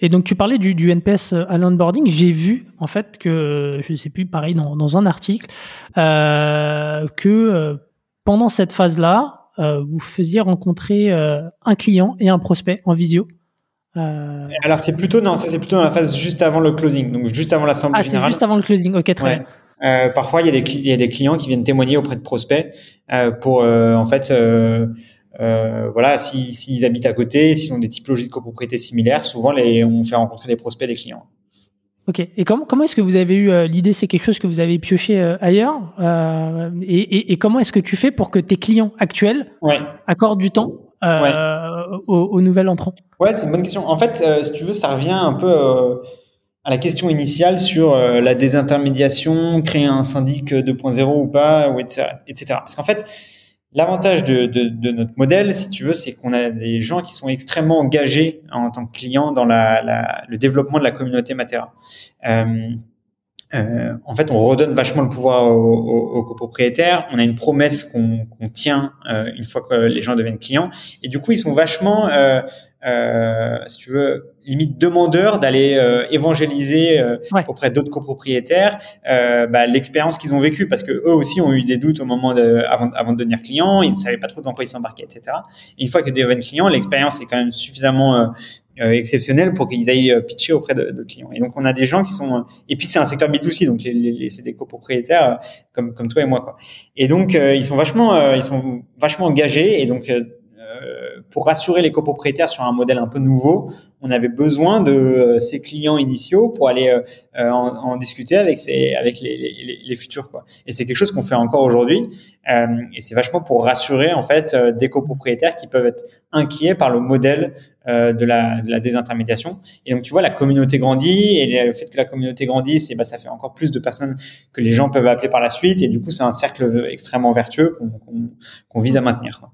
Et donc tu parlais du, du NPS à l'onboarding. J'ai vu en fait que, je ne sais plus, pareil dans, dans un article, euh, que euh, pendant cette phase-là, euh, vous faisiez rencontrer euh, un client et un prospect en visio.
Euh, Alors c'est plutôt non, ça c'est plutôt dans la phase juste avant le closing, donc juste avant l'assemblée ah,
générale. c'est juste avant le closing. Ok, très bien.
Euh, parfois, il y, a des, il y a des clients qui viennent témoigner auprès de prospects euh, pour, euh, en fait, voilà, s'ils si, habitent à côté, s'ils ont des typologies de copropriété similaires, souvent les, on fait rencontrer des prospects des clients.
Ok. Et comment, comment est-ce que vous avez eu euh, l'idée C'est quelque chose que vous avez pioché euh, ailleurs euh, et, et, et, comment est-ce que tu fais pour que tes clients actuels
ouais.
accordent du temps euh, ouais. au, au, nouvel entrant?
Ouais, c'est une bonne question. En fait, si tu veux, ça revient un peu à la question initiale sur la désintermédiation, créer un syndic 2.0 ou pas, ou etc. etc. Parce qu'en fait, L'avantage de, notre modèle, si tu veux, c'est qu'on a des gens qui sont extrêmement engagés en tant que clients dans le développement de la communauté Matera. Euh, euh, en fait, on redonne vachement le pouvoir aux, aux, copropriétaires. On a une promesse qu'on tient euh, une fois que les gens deviennent clients. Et du coup, ils sont vachement, euh, euh, si tu veux, limite demandeurs d'aller euh, évangéliser euh, auprès d'autres copropriétaires bah, l'expérience qu'ils ont vécue, parce que eux aussi ont eu des doutes au moment de, avant, avant de devenir clients. Ils savaient pas trop dans quoi ils s'embarquaient, etc. Et une fois que deviennent clients, l'expérience est quand même suffisamment euh, exceptionnel pour qu'ils aillent euh, pitcher auprès de, de, clients. Et donc on a des gens qui sont euh, et puis c'est un secteur B2C donc les, les, c'est des copropriétaires comme comme toi et moi quoi. Et donc ils sont vachement ils sont vachement engagés et donc pour rassurer les copropriétaires sur un modèle un peu nouveau, on avait besoin de euh, ces clients initiaux pour aller euh, euh, en, en, discuter avec ces, avec les, les, les futurs quoi. Et c'est quelque chose qu'on fait encore aujourd'hui. et c'est vachement pour rassurer en fait des copropriétaires qui peuvent être inquiets par le modèle de la, de la désintermédiation. Et donc tu vois la communauté grandit et le fait que la communauté grandisse, ben ça fait encore plus de personnes que les gens peuvent appeler par la suite. Et du coup c'est un cercle extrêmement vertueux qu'on qu'on vise à maintenir. Quoi.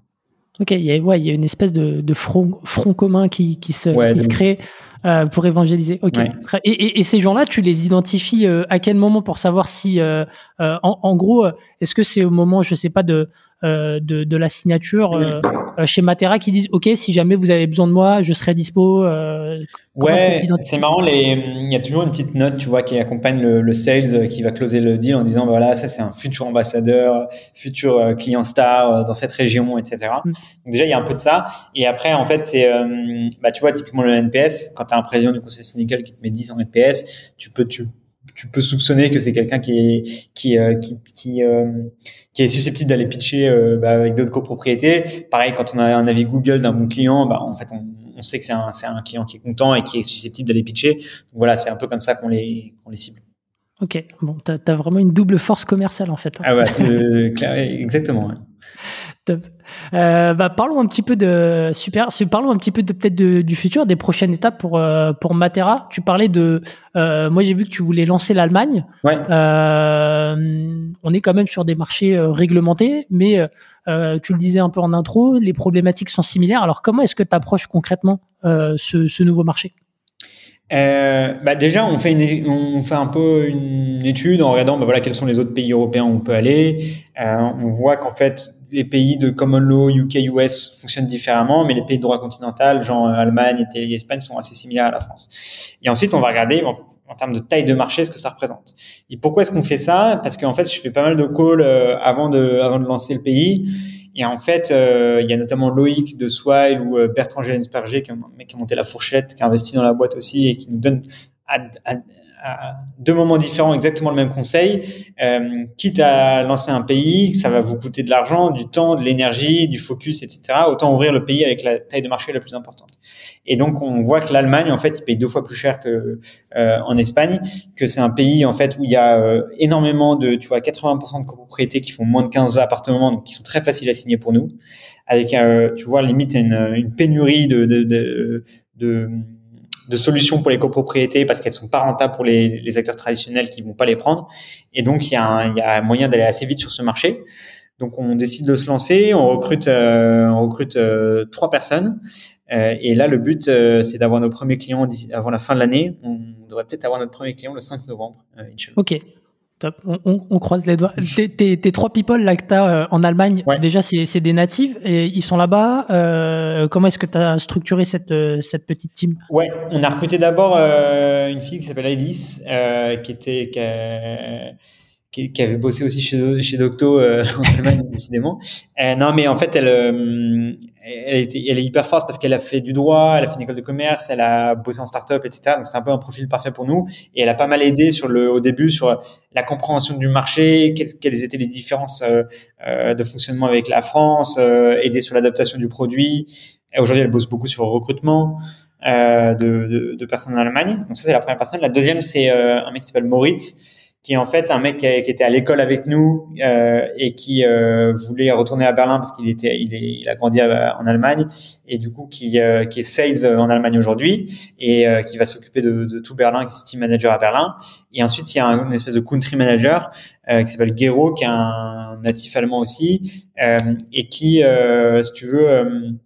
Ok, il y a, ouais, il y a une espèce de, de front, front commun qui, qui se, qui se crée euh, pour évangéliser. Ok. Et, et, et, ces gens-là, tu les identifies euh, à quel moment pour savoir si, euh, euh en, en, gros, est-ce que c'est au moment, je sais pas, de euh, de, de, la signature euh, chez Matera qui disent ok si jamais vous avez besoin de moi je serai dispo euh,
ouais c'est marrant les il y a toujours une petite note tu vois qui accompagne le, le sales qui va closer le deal en disant bah, voilà ça c'est un futur ambassadeur futur client star dans cette région etc mm. donc déjà il y a un peu de ça. Et après en fait c'est bah tu vois typiquement le NPS quand tu as un président du conseil syndical qui te met 10 en NPS tu peux tu tu peux soupçonner que c'est quelqu'un qui est qui euh, qui qui, euh, qui, est susceptible d'aller pitcher euh, bah, avec d'autres copropriétés. Pareil, quand on a un avis Google d'un bon client, bah, en fait, on, on sait que c'est un, c'est un client qui est content et qui est susceptible d'aller pitcher. Donc, voilà, c'est un peu comme ça qu'on les, qu'on les cible.
Ok, bon, tu as, vraiment une double force commerciale en fait.
Hein. Ah ouais, [LAUGHS] exactement. Ouais.
Euh, bah, parlons un petit peu de super. Parlons un petit peu de peut-être du futur, des prochaines étapes pour euh, pour Matera. Tu parlais de. Euh, moi, j'ai vu que tu voulais lancer l'Allemagne.
Ouais.
on est quand même sur des marchés réglementés, mais tu le disais un peu en intro, les problématiques sont similaires. Alors, comment est-ce que tu approches concrètement ce, ce nouveau marché?
Euh, bah déjà, on fait, une, on fait un peu une étude en regardant bah voilà, quels sont les autres pays européens où on peut aller. Euh, on voit qu'en fait, les pays de common law, UK, US fonctionnent différemment, mais les pays de droit continental, genre euh, Allemagne, Italie, Espagne, sont assez similaires à la France. Et ensuite, on va regarder en, en termes de taille de marché ce que ça représente. Et pourquoi est-ce qu'on fait ça? Parce qu'en fait, je fais pas mal de calls euh, avant de, avant de lancer le pays. Et en fait, euh, il y a notamment Loïc de Swile ou euh, Bertrand Gélensperger, qui, qui a monté la fourchette, qui a investi dans la boîte aussi et qui nous donne à, à, à deux moments différents exactement le même conseil. Euh, quitte à lancer un pays, ça va vous coûter de l'argent, du temps, de l'énergie, du focus, etc. Autant ouvrir le pays avec la taille de marché la plus importante. Et donc on voit que l'Allemagne, en fait, il paye deux fois plus cher que euh, en Espagne, que c'est un pays en fait où il y a euh, énormément de, tu vois, 80% de copropriétés qui font moins de 15 appartements, donc qui sont très faciles à signer pour nous, avec, euh, tu vois, limite une, une pénurie de, de, de, de de solutions pour les copropriétés parce qu'elles sont pas rentables pour les, acteurs traditionnels qui vont pas les prendre. Et donc, il y a, un, y a moyen d'aller assez vite sur ce marché. Donc, on décide de se lancer. On recrute, euh, on recrute euh, trois personnes. Euh, et là, le but, euh, c'est d'avoir nos premiers clients avant la fin de l'année. On devrait peut-être avoir notre premier client le 5 novembre.
ok. Top. On, on, croise les doigts. [LAUGHS] Tes, trois people là que tu as euh, en Allemagne, déjà c'est des natifs et ils sont là-bas. Euh, comment est-ce que tu as structuré cette, euh, cette petite team?
Ouais, on a recruté d'abord euh, une fille qui s'appelle Alice, qui était qui, qui, avait bossé aussi chez, chez Docto en Allemagne [LAUGHS] décidément. non, mais en fait elle elle, elle est hyper forte parce qu'elle a fait du droit, elle a fait une école de commerce, elle a bossé en start-up, etc. Donc c'est un peu un profil parfait pour nous. Et elle a pas mal aidé sur le, au début sur la compréhension du marché, quelles, quelles étaient les différences euh, euh de fonctionnement avec la France, euh, aider sur l'adaptation du produit. Aujourd'hui, elle bosse beaucoup sur le recrutement. Euh, de, de, de, personnes en Allemagne. Donc ça, c'est la première personne. La deuxième, c'est euh, un mec qui s'appelle Moritz, qui est en fait un mec qui, était à l'école avec nous euh, et qui euh, voulait retourner à Berlin parce qu'il était, il, est, il a grandi en Allemagne et du coup qui, euh, qui est sales en Allemagne aujourd'hui et euh, qui va s'occuper de, de, tout Berlin, qui est team manager à Berlin. Et ensuite il y a un, une espèce de country manager euh, qui s'appelle Gero, qui est un natif allemand aussi et qui, si tu veux,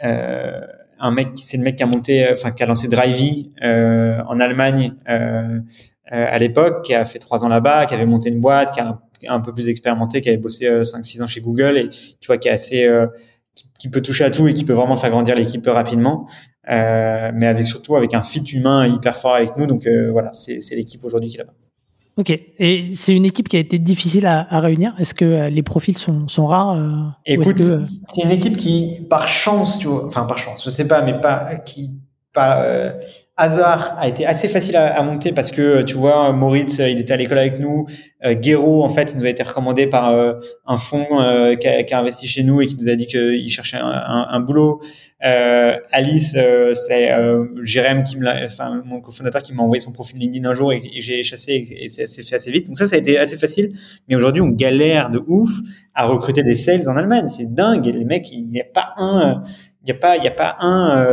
un mec, c'est le mec qui a monté, enfin qui a lancé Drivey en Allemagne. Euh, euh, à l'époque, qui a fait trois ans là-bas, qui avait monté une boîte, qui a un, peu plus expérimenté, qui avait bossé euh, 5-6 ans chez Google et tu vois qui est assez euh, qui, peut toucher à tout et qui peut vraiment faire grandir l'équipe rapidement, euh, mais avec surtout avec un fit humain hyper fort avec nous. Donc euh, voilà, c'est l'équipe aujourd'hui qui est là-bas.
Ok. Et c'est une équipe qui a été difficile à, à réunir. Est-ce que les profils sont, sont rares
Écoute, c'est une équipe qui, par chance, tu vois, enfin par chance, je sais pas, mais pas qui par euh, hasard a été assez facile à, à, monter parce que tu vois Moritz il était à l'école avec nous. Euh, Guéraud en fait il nous a été recommandé par euh, un fonds euh, qui a, qui, a, investi chez nous et qui nous a dit qu'il cherchait un, un, un boulot. Euh, Alice c'est Jérém qui me l'a enfin mon cofondateur qui m'a envoyé son profil LinkedIn un jour et, j'ai chassé et, et c'est fait assez vite. Donc ça ça a été assez facile. Mais aujourd'hui on galère de ouf à recruter des sales en Allemagne. C'est dingue. Les mecs il n'y a pas un il n'y a pas il y a pas un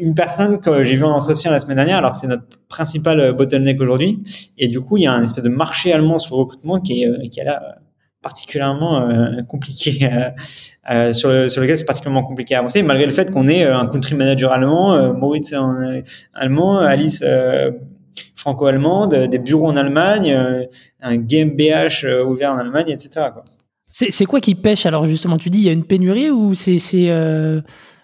une personne que j'ai vu en entretien la semaine dernière, alors c'est notre principal euh, bottleneck aujourd'hui, et du coup il y a un espèce de marché allemand sur recrutement qui est, euh, qui est là euh, particulièrement compliqué, sur lequel c'est particulièrement compliqué à avancer, malgré le fait qu'on ait un country manager allemand, Moritz en, allemand, Alice franco-allemande, des bureaux en Allemagne, un GmbH ouvert en Allemagne, etc.
C'est quoi qui pêche? Alors justement Tu dis il y a une pénurie ou c'est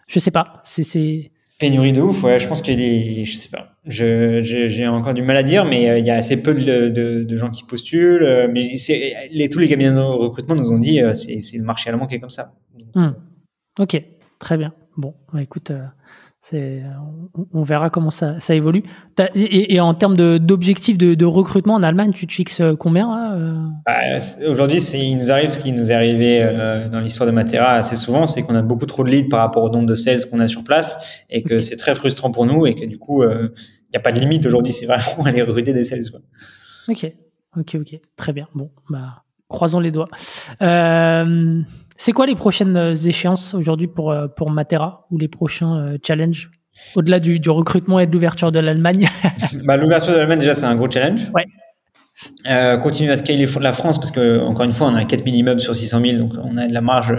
je sais pas. C'est
pénurie de ouf. Ouais, je pense qu'il est, je sais pas. J'ai encore du mal à dire, mais euh, il y a assez peu de, de, de gens qui postulent. Euh, mais les tous les cabinets de recrutement nous ont dit euh, c'est le marché allemand qui est comme ça.
Hmm. Ok, très bien. Bon, bah, écoute. On, on, verra comment ça, ça évolue. Et, et, en termes d'objectifs de, de, recrutement en Allemagne, tu te fixes euh, combien
euh? Bah, Aujourd'hui, il nous arrive ce qui nous est arrivé euh, dans l'histoire de Matera assez souvent, c'est qu'on a beaucoup trop de leads par rapport au nombre de sales qu'on a sur place et que c'est très frustrant pour nous et que du coup, il n'y a pas de limite aujourd'hui, c'est vraiment [LAUGHS] aller recruter des sales. Quoi.
Ok, ok, ok, très bien. Bon, bah Croisons les doigts. Euh, c'est quoi les prochaines échéances aujourd'hui pour, pour Matera ou les prochains challenges au-delà du, du, recrutement et de l'ouverture de l'Allemagne? [LAUGHS]
Bah, L'ouverture de l'Allemagne, déjà, c'est un gros challenge.
Ouais.
Euh, continuer à scaler la France parce que encore une fois on a 4000 immeubles sur 600 000 donc on a de la marge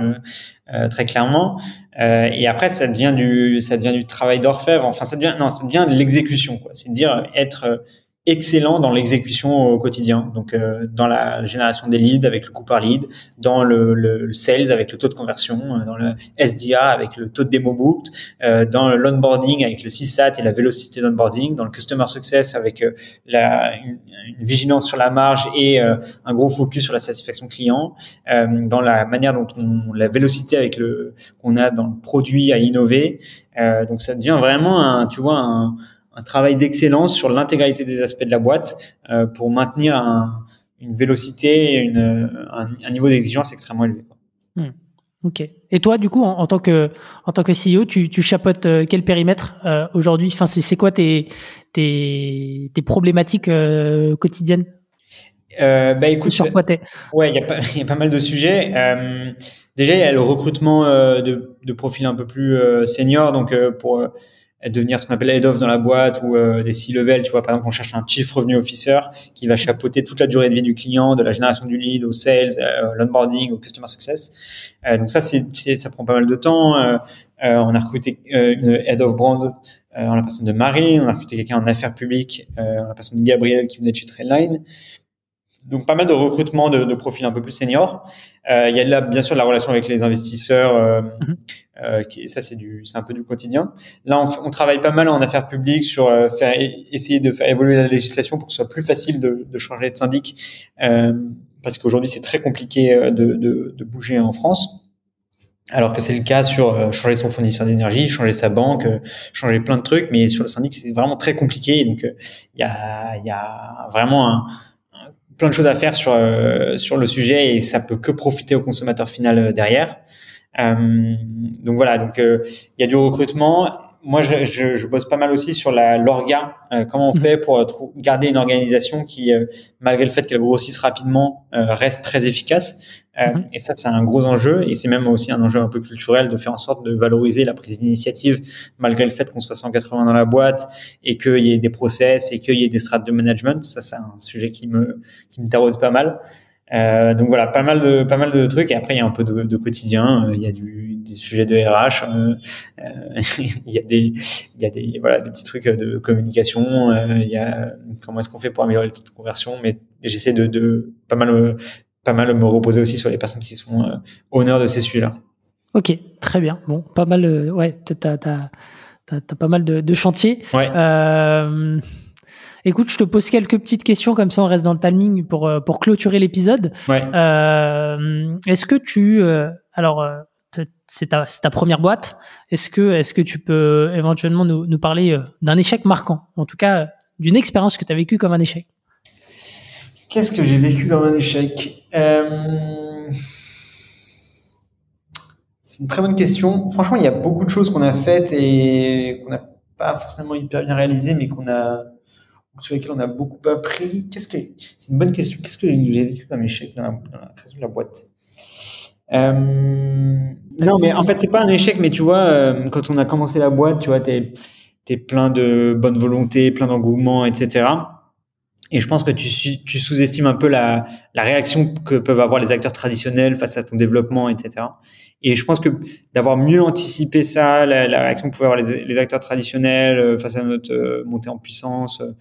euh, très clairement euh, et après ça devient du ça devient du travail d'orfèvre enfin ça devient non ça devient de l'exécution quoi c'est dire être excellent dans l'exécution au quotidien. Donc, euh, dans la génération des leads avec le coût par lead, dans le, le, sales avec le taux de conversion, euh, dans le SDA avec le taux de démo booked, euh, dans l'onboarding avec le CSAT et la vélocité d'onboarding, dans le customer success avec euh, la, une, vigilance sur la marge et un gros focus sur la satisfaction client, dans la manière dont on, la vélocité avec le qu'on a dans le produit à innover. donc, ça devient vraiment un, tu vois, un un travail d'excellence sur l'intégralité des aspects de la boîte euh, pour maintenir un, une vélocité et une, un, un, niveau d'exigence extrêmement élevé.
Hmm. Ok. Et toi, du coup, en, tant que en tant que CEO, tu, tu chapeautes euh, quel périmètre euh, aujourd'hui? Enfin, c'est quoi tes tes, tes problématiques euh, quotidiennes?
Bah écoute,
sur quoi t'es?
Ouais, il y, a pas, [LAUGHS] y a pas mal de sujets. Déjà, il y a le recrutement de, de profils un peu plus seniors, donc pour devenir ce qu'on appelle head of dans la boîte ou euh, des C-level. Tu vois, par exemple, on cherche un chief revenue officer qui va chapeauter toute la durée de vie du client, de la génération du lead au sales, euh, l'onboarding, au customer success. Euh, donc ça, c'est, ça prend pas mal de temps. Euh, euh, on a recruté une head of brand en la personne de Marie. On a recruté quelqu'un en affaires publiques en la personne de Gabriel qui venait de chez Trainline donc pas mal de recrutement de, de profils un peu plus seniors. Euh, il y a là bien sûr la relation avec les investisseurs, euh, mhm. euh, qui, ça c'est du, c'est un peu du quotidien. Là, on, on, travaille pas mal en affaires publiques sur euh, faire essayer de faire évoluer la législation pour que ce soit plus facile de, de changer de syndic, euh, parce qu'aujourd'hui c'est très compliqué euh, de, de, de, bouger en France. Alors que c'est le cas sur changer son fournisseur d'énergie, changer sa banque, changer plein de trucs, mais sur le syndic c'est vraiment très compliqué. Donc il y a, y a vraiment un, plein de choses à faire sur euh, sur le sujet et ça peut que profiter au consommateur final euh, derrière. Euh, donc voilà, donc il y a du recrutement. Moi, je, je, je, bosse pas mal aussi sur la l'orga. comment on mmh. fait pour garder une organisation qui, malgré le fait qu'elle grossisse rapidement, reste très efficace. Euh, mhm. Et ça, c'est un gros enjeu. Et c'est même aussi un enjeu un peu culturel de faire en sorte de valoriser la prise d'initiative, malgré le fait qu'on soit 180 dans la boîte et qu'il y ait des process et qu'il y ait des strates de management. Ça, c'est un sujet qui me, qui me taraude pas mal. Euh, donc voilà, pas mal de pas mal de trucs. Et après, il y a un peu de, de quotidien. Euh, il y a du, des sujets de RH. Euh, euh [LAUGHS] il y a des il y a des voilà des petits trucs de communication. il y a comment est-ce qu'on fait pour améliorer le taux de conversion. Mais j'essaie de, de pas mal pas mal me reposer aussi sur les personnes qui sont euh, honneurs de ces sujets-là.
Ok, très bien. Bon, pas mal. Euh, ouais, t'as as, pas mal de, de chantiers.
Ouais.
Euh, écoute, je te pose quelques petites questions comme ça, on reste dans le timing pour euh, pour clôturer l'épisode.
Ouais.
Euh, est-ce que tu, alors, c'est ta, première boîte. Est-ce que tu peux éventuellement nous, parler d'un échec marquant, en tout cas d'une expérience que tu as vécue comme un échec?
Qu'est-ce que j'ai vécu dans un échec? Euh... C'est une très bonne question. Franchement, il y a beaucoup de choses qu'on a faites et qu'on n'a pas forcément hyper bien réalisées, mais qu'on a sur lesquelles on a beaucoup appris. Qu'est-ce que c'est une bonne question. Qu'est-ce que j'ai vécu comme échec dans la, dans la création de la boîte? euh... Non, mais en fait, c'est pas un échec, mais tu vois, euh, quand on a commencé la boîte, tu vois, t'es es plein de bonne volonté, plein d'engouement, etc. Et je pense que tu, tu sous-estimes un peu la, la, réaction que peuvent avoir les acteurs traditionnels face à ton développement, etc. Et je pense que d'avoir mieux anticipé ça, la, la, réaction que pouvaient avoir les, les, acteurs traditionnels euh, face à notre euh, montée en puissance, euh,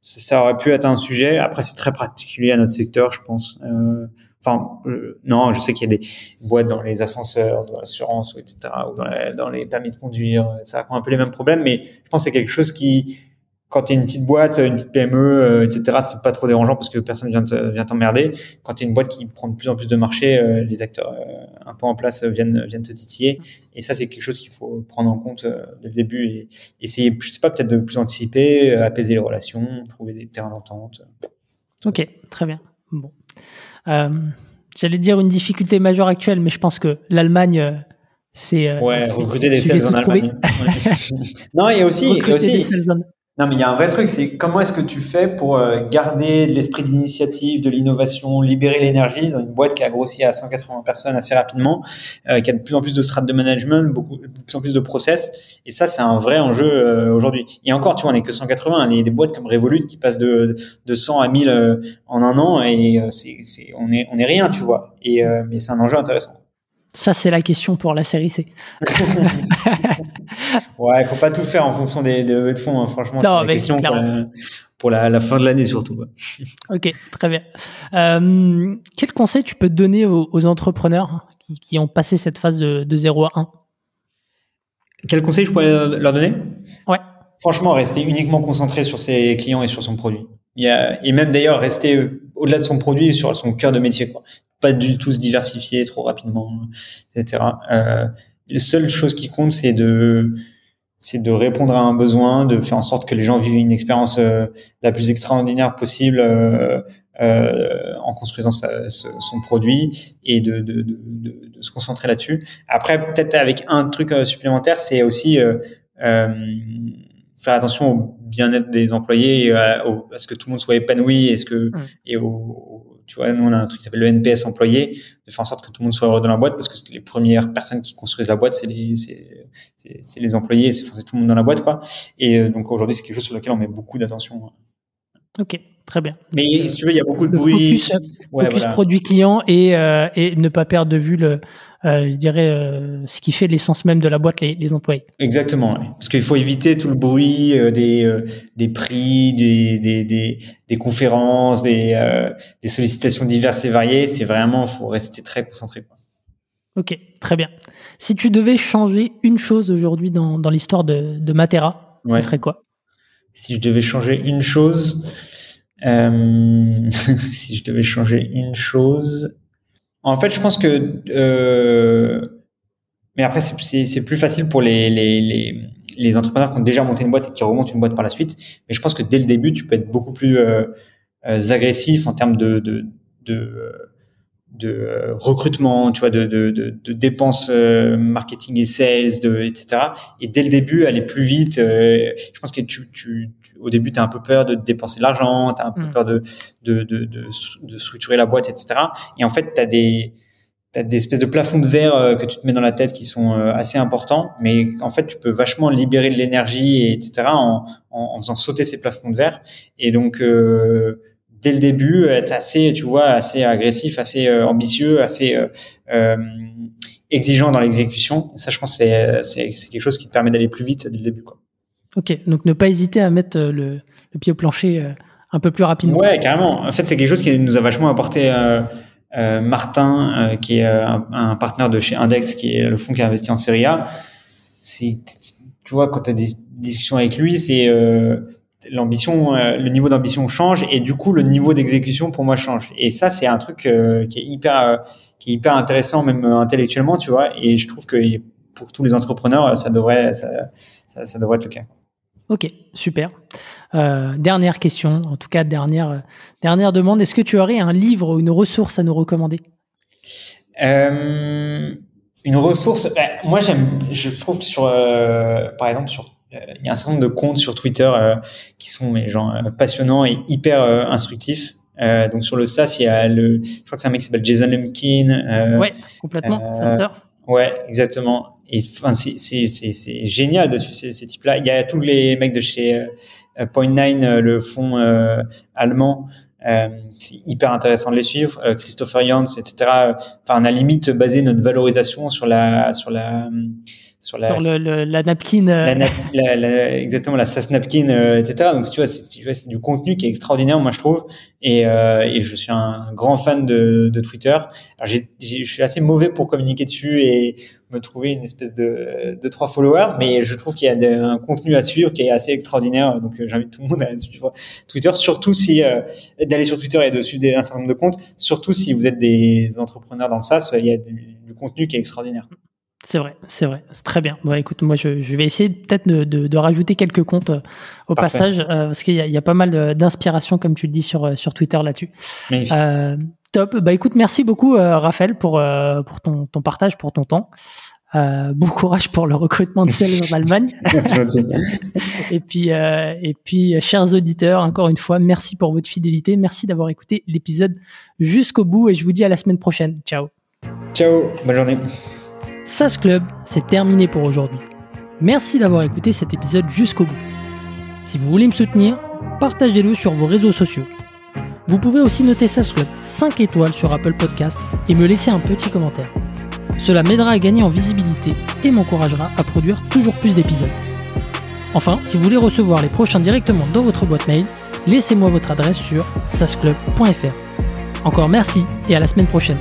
ça, aurait pu être un sujet. Après, c'est très particulier à notre secteur, je pense. Euh, enfin, non, je sais qu'il y a des boîtes dans les ascenseurs, dans l'assurance, etc., ou dans, les permis de conduire. Ça a un peu les mêmes problèmes, mais je pense que c'est quelque chose qui quand tu es une petite boîte, une petite PME, euh, etc., c'est pas trop dérangeant parce que personne vient vient t'emmerder. Quand tu es une boîte qui prend de plus en plus de marché, euh, les acteurs euh, un peu en place viennent viennent te titiller. Et ça, c'est quelque chose qu'il faut prendre en compte dès le début et essayer, je sais pas, peut-être de plus anticiper, apaiser les relations, trouver des terrains d'entente.
Ok, très bien. Bon, j'allais dire une difficulté majeure actuelle, mais je pense que l'Allemagne c'est
ouais recruter des sales en Allemagne. [LAUGHS] non, il y a aussi, il y a aussi Non, mais il y a un vrai truc, c'est comment est-ce que tu fais pour euh, garder de l'esprit d'initiative, de l'innovation, libérer l'énergie dans une boîte qui a grossi à 180 personnes assez rapidement, euh, qui a de plus en plus de strates de management, beaucoup, de plus en plus de process. Et ça, c'est un vrai enjeu euh, aujourd'hui. Et encore, tu vois, on n'est que 180. Il y a des boîtes comme Revolut qui passent de, de 100 à 1000 en un an et c'est, c'est, on est, on est rien, tu vois. Et, mais c'est un enjeu intéressant.
Ça, c'est la question pour la série C. [LAUGHS]
ouais, il faut pas tout faire en fonction des, de fonds, hein. franchement. c'est la question pour, la, fin de l'année surtout.
ok, très bien. Euh, quel conseil tu peux donner aux, entrepreneurs qui, ont passé cette phase de, de 0 à 1
Quel conseil je pourrais leur donner?
Ouais.
Franchement, rester uniquement concentré sur ses clients et sur son produit. Il y a, et même d'ailleurs rester au-delà de son produit sur son cœur de métier. Quoi pas du tout se diversifier trop rapidement, etc. Euh, la seule chose qui compte, c'est de c'est de répondre à un besoin, de faire en sorte que les gens vivent une expérience euh, la plus extraordinaire possible euh, euh en construisant sa, son produit et de, de, de, de se concentrer là-dessus. Après, peut-être avec un truc euh, supplémentaire, c'est aussi euh, faire attention au bien-être des employés, à, ce que tout le monde soit épanoui, et ce que et au, tu vois, nous, on a un truc qui s'appelle le NPS employé, de faire en sorte que tout le monde soit heureux dans la boîte, parce que les premières personnes qui construisent la boîte, c'est les, c'est, c'est, les employés, c'est, tout le monde dans la boîte, quoi. Et euh, donc, aujourd'hui, c'est quelque chose sur lequel on met beaucoup d'attention.
Ok, très bien.
Mais si tu veux, il y a beaucoup de bruit.
Focus, focus produit client et, euh, et ne pas perdre de vue le, euh, je dirais, euh, ce qui fait l'essence même de la boîte, les, les employés.
Exactement, parce qu'il faut éviter tout le bruit des, des prix, des, des, des, des conférences, des, des sollicitations diverses et variées. C'est vraiment, faut rester très concentré. Quoi.
Ok, très bien. Si tu devais changer une chose aujourd'hui dans, dans l'histoire de, de Matera, ce serait quoi?
Si je devais changer une chose, euh, [LAUGHS] si je devais changer une chose, en fait, je pense que, euh, mais après, c'est plus facile pour les, les, les, les, entrepreneurs qui ont déjà monté une boîte et qui remontent une boîte par la suite. Mais je pense que dès le début, tu peux être beaucoup plus euh, euh agressif en termes de, de, de, de euh, recrutement, tu vois, de, de, de, dépenses euh, marketing et sales, de, etc. Et dès le début, aller plus vite. je pense que tu, tu, au début, tu as un peu peur de dépenser de l'argent, tu as un peu mm. peur de, de, de, de, structurer la boîte, etc. Et en fait, tu as des, t'as des espèces de plafonds de verre euh, que tu te mets dans la tête qui sont euh, assez importants, mais en fait, tu peux vachement libérer de l'énergie, etc., en, en, faisant sauter ces plafonds de verre. Et donc, euh, dès le début, être assez, tu vois, assez agressif, assez ambitieux, assez exigeant dans l'exécution. Ça, je pense, c'est c'est quelque chose qui te permet d'aller plus vite dès le début, quoi.
Ok, donc ne pas hésiter à mettre euh, le, le pied au plancher euh, un peu plus rapidement.
Ouais, carrément. En fait, c'est quelque chose qui nous a vachement apporté euh, euh Martin, euh, qui est un, un, partenaire de chez Index, qui est le fonds qui a investi en Serie A. Tu vois, quand tu as des discussions avec lui, c'est l'ambition, le niveau d'ambition change et du coup le niveau d'exécution pour moi change. Et ça, c'est un truc qui est hyper, qui est hyper intéressant même intellectuellement, tu vois. Et je trouve que pour tous les entrepreneurs, ça devrait, ça, ça, ça devrait être le cas.
Ok, super. Euh, dernière question, en tout cas dernière dernière demande. Est-ce que tu aurais un livre ou une ressource à nous recommander?
Euh, Une ressource. Ben, moi, j'aime. Je trouve que sur, euh, par exemple, sur euh, il y a un certain nombre de comptes sur Twitter euh, qui sont mais genre passionnants et hyper instructifs. donc sur le SaaS, il y a le, je crois que c'est un mec qui s'appelle Jason Lemkin.
ouais, complètement.
Ouais, exactement. Et enfin, c'est c'est génial de suivre ces, ces types-là. Il y a tous les mecs de chez euh, Point Nine, euh, le fonds euh, allemand. Euh, c'est hyper intéressant de les suivre. Christopher Jans, etc. Enfin, on a limite basé notre valorisation sur la sur la
sur la, sur le, la napkin.
La, la, exactement, la SAS napkin, euh, etc. Donc, tu vois, c'est du contenu qui est extraordinaire, moi, je trouve. Et, euh, et je suis un grand fan de, de Twitter. Alors, j'ai, je suis assez mauvais pour communiquer dessus et me trouver une espèce de, de trois followers, mais je trouve qu'il y a un contenu à suivre qui est assez extraordinaire. Donc, euh, j'invite tout le monde à suivre Twitter, surtout si euh, d'aller sur Twitter et de suivre un certain nombre de comptes, surtout si vous êtes des entrepreneurs dans le SaaS, il y a du, du contenu qui est extraordinaire.
C'est vrai, c'est vrai, c'est très bien. Bon, écoute, moi, je, je vais essayer peut-être de, de, de, rajouter quelques comptes euh, au passage, euh, parce qu'il y, y, a pas mal d'inspiration, comme tu le dis, sur, euh, sur Twitter là-dessus. Euh, top. Bah, écoute, merci beaucoup, Raphaël, pour, pour ton, ton partage, pour ton temps. Bon courage pour le recrutement de sales en [LAUGHS] Allemagne. et puis, et puis, chers auditeurs, encore une fois, merci pour votre fidélité. Merci d'avoir écouté l'épisode jusqu'au bout et je vous dis à la semaine prochaine. Ciao.
Ciao. Bonne journée.
SAS Club, c'est terminé pour aujourd'hui. Merci d'avoir écouté cet épisode jusqu'au bout. Si vous voulez me soutenir, partagez-le sur vos réseaux sociaux. Vous pouvez aussi noter SAS Club 5 étoiles sur Apple Podcast et me laisser un petit commentaire. Cela m'aidera à gagner en visibilité et m'encouragera à produire toujours plus d'épisodes. Enfin, si vous voulez recevoir les prochains directement dans votre boîte mail, laissez-moi votre adresse sur sasclub.fr. Encore merci et à la semaine prochaine.